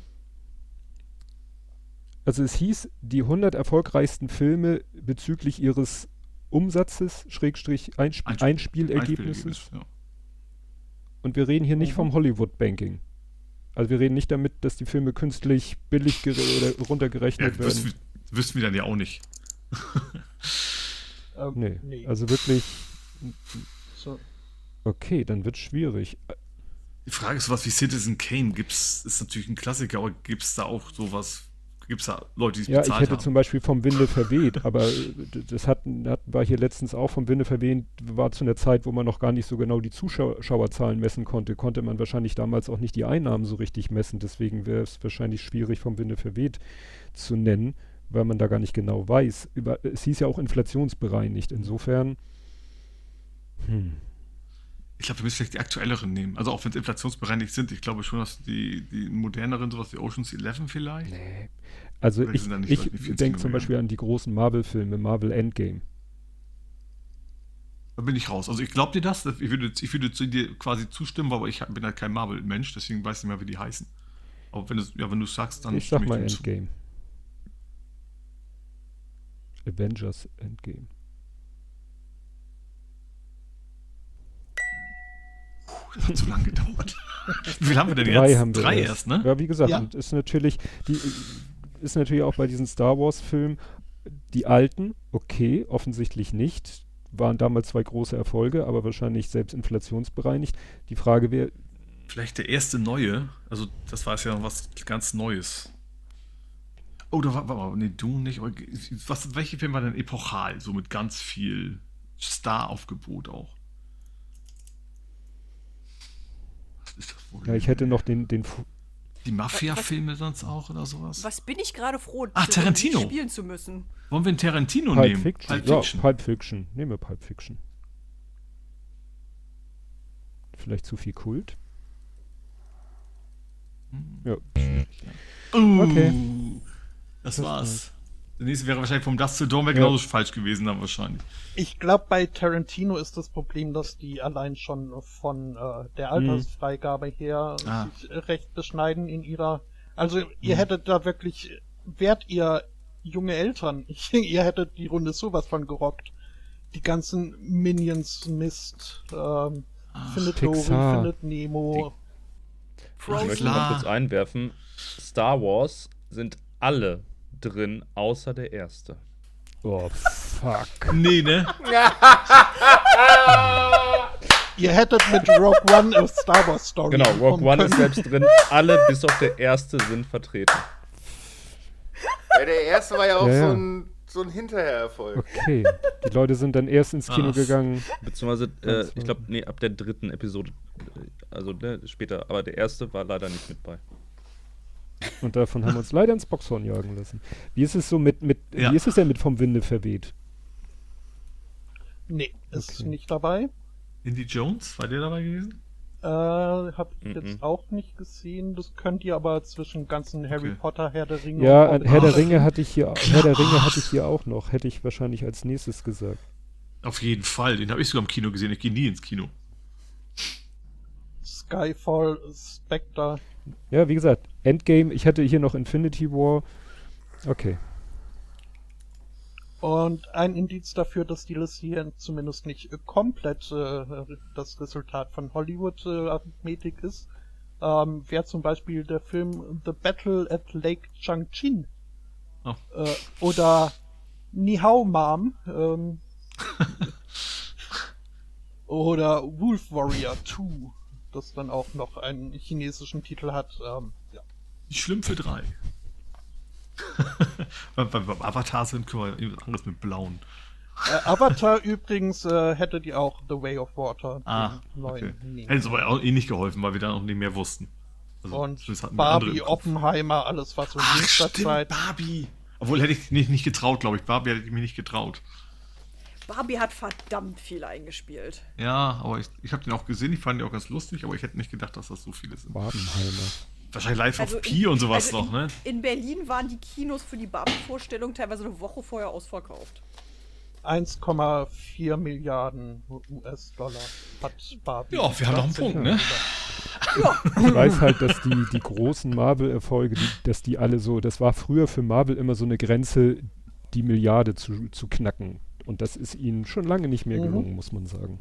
Also es hieß, die 100 erfolgreichsten Filme bezüglich ihres Umsatzes, Schrägstrich Einsp Einsp- Einspielergebnisses. Einspielergebnis, Ja. Und wir reden hier nicht Mhm. vom Hollywood-Banking. Also wir reden nicht damit, dass die Filme künstlich billig oder runtergerechnet Ja, werden. wüssten, wüssten wir dann ja auch nicht. Ähm, Nee. nee. Also wirklich, so, okay, dann wird schwierig. Die Frage ist, sowas wie Citizen Kane gibt's, ist natürlich ein Klassiker, aber gibt es da auch sowas, gibt es da Leute, die es Ja, ich bezahlt hätte haben? zum Beispiel vom Winde verweht, aber äh, das hat, hat, war hier letztens auch vom Winde verweht, war zu einer Zeit, wo man noch gar nicht so genau die Zuschauerzahlen messen konnte, konnte man wahrscheinlich damals auch nicht die Einnahmen so richtig messen, deswegen wäre es wahrscheinlich schwierig vom Winde verweht zu nennen, weil man da gar nicht genau weiß. Über, es hieß ja auch inflationsbereinigt, insofern, hm, Ich glaube, wir müssen vielleicht die aktuelleren nehmen. Also auch wenn es inflationsbereinigt sind, ich glaube schon, dass die, die moderneren, sowas wie Ocean's 11 vielleicht. nee. Also Oder ich, ich denke zum Beispiel an die großen Marvel-Filme, Marvel Endgame. Da bin ich raus. Also ich glaube dir das. Ich würde, ich würde zu dir quasi zustimmen, aber ich bin halt kein Marvel-Mensch, deswegen weiß ich nicht mehr, wie die heißen. Aber wenn du ja, wenn sagst, dann Ich sag mal dir zu. Avengers Endgame. Das hat zu lange gedauert. Wie viel haben wir denn Drei jetzt? haben wir Drei erst. ne? Ja, wie gesagt, Ja. und ist natürlich, die ist natürlich auch bei diesen Star Wars Filmen, die alten, okay, offensichtlich nicht, waren damals zwei große Erfolge, aber wahrscheinlich selbst inflationsbereinigt. Die Frage wäre, Vielleicht der erste neue. Also das war es ja was ganz Neues. Oh, da war, nee, du nicht. aber Was, welche Film war denn epochal? So mit ganz viel Star-Aufgebot auch. Was ist das wohl? ja, ich hätte noch den, den Die Mafia-Filme sonst auch oder sowas? Was bin ich gerade froh, Ah, nicht Tarantino. spielen zu müssen. Wollen wir einen Tarantino Pulp nehmen? Fiction. Pulp Ja, Fiction. Pulp Fiction. Nehmen wir Pulp Fiction. Vielleicht zu viel Kult? Ja. Uh, Okay. Das Das war's. Der nächste wäre wahrscheinlich vom Dust to Dawn wäre Ja. genauso falsch gewesen dann wahrscheinlich. Ich glaube, bei Tarantino ist das Problem, dass die allein schon von äh, der Altersfreigabe her Ah. sich recht beschneiden in ihrer. Also ihr Mhm. hättet da wirklich, wärt ihr junge Eltern, ich, ihr hättet die Runde sowas von gerockt. Die ganzen Minions Mist, ähm, findet Dory, Pixar. findet Nemo. Ich möchte mal kurz einwerfen: Star Wars sind alle drin, außer der erste. Oh, fuck. Nee, ne? Ihr hättet mit Rogue One a Star Wars Story. Genau, Rogue One ist selbst drin. Alle bis auf der erste sind vertreten. Ja, der erste war ja auch Ja, ja. so ein, so ein Hinterhererfolg. Okay. Die Leute sind dann erst ins Kino Was? gegangen. Beziehungsweise, äh, ich glaube, nee, ab der dritten Episode. äh, Also ne, später. Aber der erste war leider nicht mit bei. Und davon haben wir uns leider ins Boxhorn jagen lassen. Wie ist es so mit, mit Ja. wie ist es denn mit vom Winde verweht? Nee, ist Okay. nicht dabei. Indy Jones, war der dabei gewesen? Äh, hab ich Mhm. jetzt auch nicht gesehen. Das könnt ihr aber zwischen ganzen Harry Okay. Potter, Herr der Ringe Ja, und Herr der Ringe hatte ich hier, Herr der Ringe hatte ich hier auch noch. Hätte ich wahrscheinlich als nächstes gesagt. Auf jeden Fall, den habe ich sogar im Kino gesehen. Ich gehe nie ins Kino. Skyfall, Spectre. Ja, wie gesagt, Endgame, ich hatte hier noch Infinity War. Okay. Und ein Indiz dafür, dass die Liste hier zumindest nicht äh, komplett äh, das Resultat von Hollywood-Arithmetik ist, ähm, wäre zum Beispiel der Film The Battle at Lake Changchin. Oh. Äh, oder Ni Hao Mom. Ähm, oder Wolf Warrior 2, das dann auch noch einen chinesischen Titel hat. Ähm, ja. Die Schlümpfe 3. beim, beim, beim Avatar sind können wir irgendwas anderes mit blauen. Äh, Avatar übrigens äh, hättet ihr auch The Way of Water, Ah, okay. Hätte uns aber auch eh nicht geholfen, weil wir dann auch nicht mehr wussten. Also, Und Barbie. Oppenheimer, alles was so in stimmt, Zeit. Barbie. Obwohl hätte ich nicht, nicht getraut, glaube ich. Barbie hätte ich mir nicht getraut. Barbie hat verdammt viel eingespielt. Ja, aber ich, ich habe den auch gesehen, ich fand den auch ganz lustig, aber ich hätte nicht gedacht, dass das so viele sind. Barbenheimer. Wahrscheinlich live Also auf Pi und sowas also noch, ne? In Berlin waren die Kinos für die Barbie-Vorstellung teilweise eine Woche vorher ausverkauft. 1,4 Milliarden US-Dollar hat Barbie. Ja, wir haben noch einen Punkt, ne? Ich weiß halt, dass die, die großen Marvel-Erfolge, dass die alle so, das war früher für Marvel immer so eine Grenze, die Milliarde zu, zu knacken. Und das ist ihnen schon lange nicht mehr Mhm. gelungen, muss man sagen.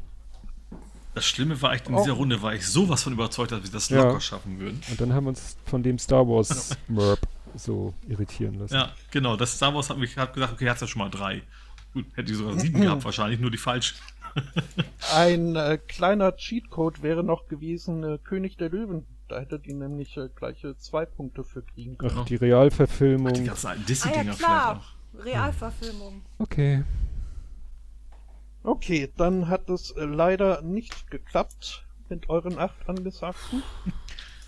Das Schlimme war echt, in Oh. dieser Runde war ich sowas von überzeugt, dass wir das Ja. locker schaffen würden. Und dann haben wir uns von dem Star Wars Merp so irritieren lassen. Ja, genau. Das Star Wars hat mich hat gesagt, okay, hat's ja schon mal drei. Gut, hätte ich sogar sieben gehabt, wahrscheinlich, nur die falschen. Ein äh, kleiner Cheatcode wäre noch gewesen äh, König der Löwen. Da hättet ihr nämlich äh, gleiche zwei Punkte für kriegen können. Ach, die Die Realverfilmung. ganzen alten Ah ja, Disney-Dinger vielleicht klar. noch. Realverfilmung. Okay. Okay, dann hat es äh, leider nicht geklappt mit euren acht angesagten.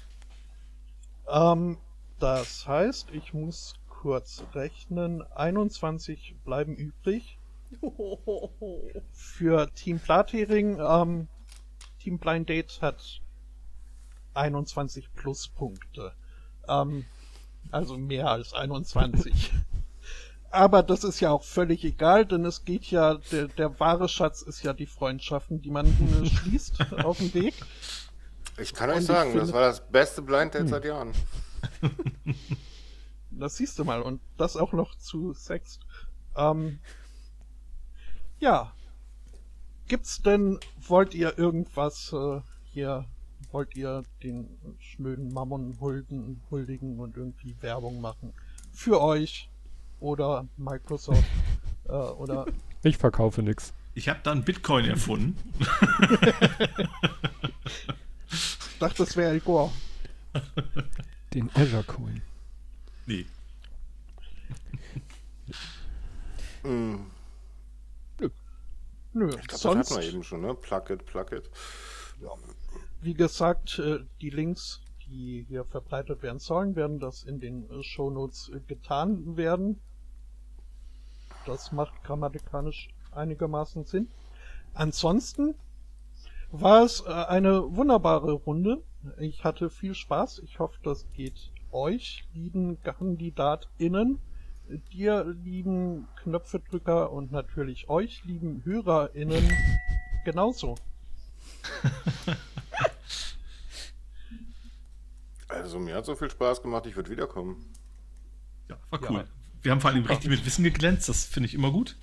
ähm, das heißt, ich muss kurz rechnen. 21 bleiben übrig. Für Team Plathering, ähm, Team Blind Date hat 21 Pluspunkte. Ähm, also mehr als 21. Aber das ist ja auch völlig egal, denn es geht ja, der, der wahre Schatz ist ja die Freundschaften, die man äh, schließt auf dem Weg. Ich kann euch sagen, das finde- war das beste Blind Date seit Jahren. Das siehst du mal. Und das auch noch zu Sext. Ähm, ja. Gibt's denn, wollt ihr irgendwas äh, hier, wollt ihr den schnöden Mammon hulden, huldigen und irgendwie Werbung machen? Für euch oder Microsoft äh, oder Ich verkaufe nix. Ich habe da einen Bitcoin erfunden. ich dachte, das wäre El Gore. Den Azure Coin. Nee. Mm, Nö, Ich glaube, das sonst, hatten wir eben schon, ne? Plug it, plug it. wie gesagt, äh, die Links, die hier verbreitet werden sollen, werden das in den äh, Shownotes äh, getan werden. Das macht grammatikalisch einigermaßen Sinn. Ansonsten war es äh, eine wunderbare Runde. Ich hatte viel Spaß. Ich hoffe, das geht euch, lieben KandidatInnen, dir, lieben Knöpfedrücker und natürlich euch, lieben HörerInnen, genauso. Also mir hat so viel Spaß gemacht, ich würde wiederkommen. Ja, war Ja. Wir haben vor allem richtig mit Wissen geglänzt, das finde ich immer gut.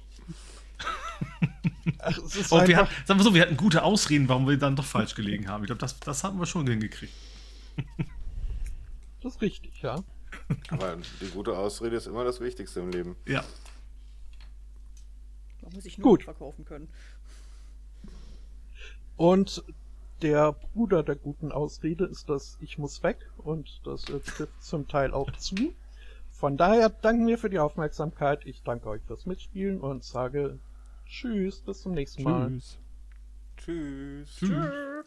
Ach, es ist Und wir hatten, sagen wir so, wir hatten gute Ausreden, warum wir dann doch falsch gelegen haben. Ich glaube, das, das haben wir schon hingekriegt. das ist richtig, ja. Aber die gute Ausrede ist immer das Wichtigste im Leben. Ja. Da muss ich nur Gut. verkaufen können. Und der Bruder der guten Ausrede ist das Ich muss weg und das äh, trifft zum Teil auch zu. Von daher danken wir für die Aufmerksamkeit. Ich danke euch fürs Mitspielen und sage Tschüss, bis zum nächsten Mal. Tschüss. Tschüss. Tschüss.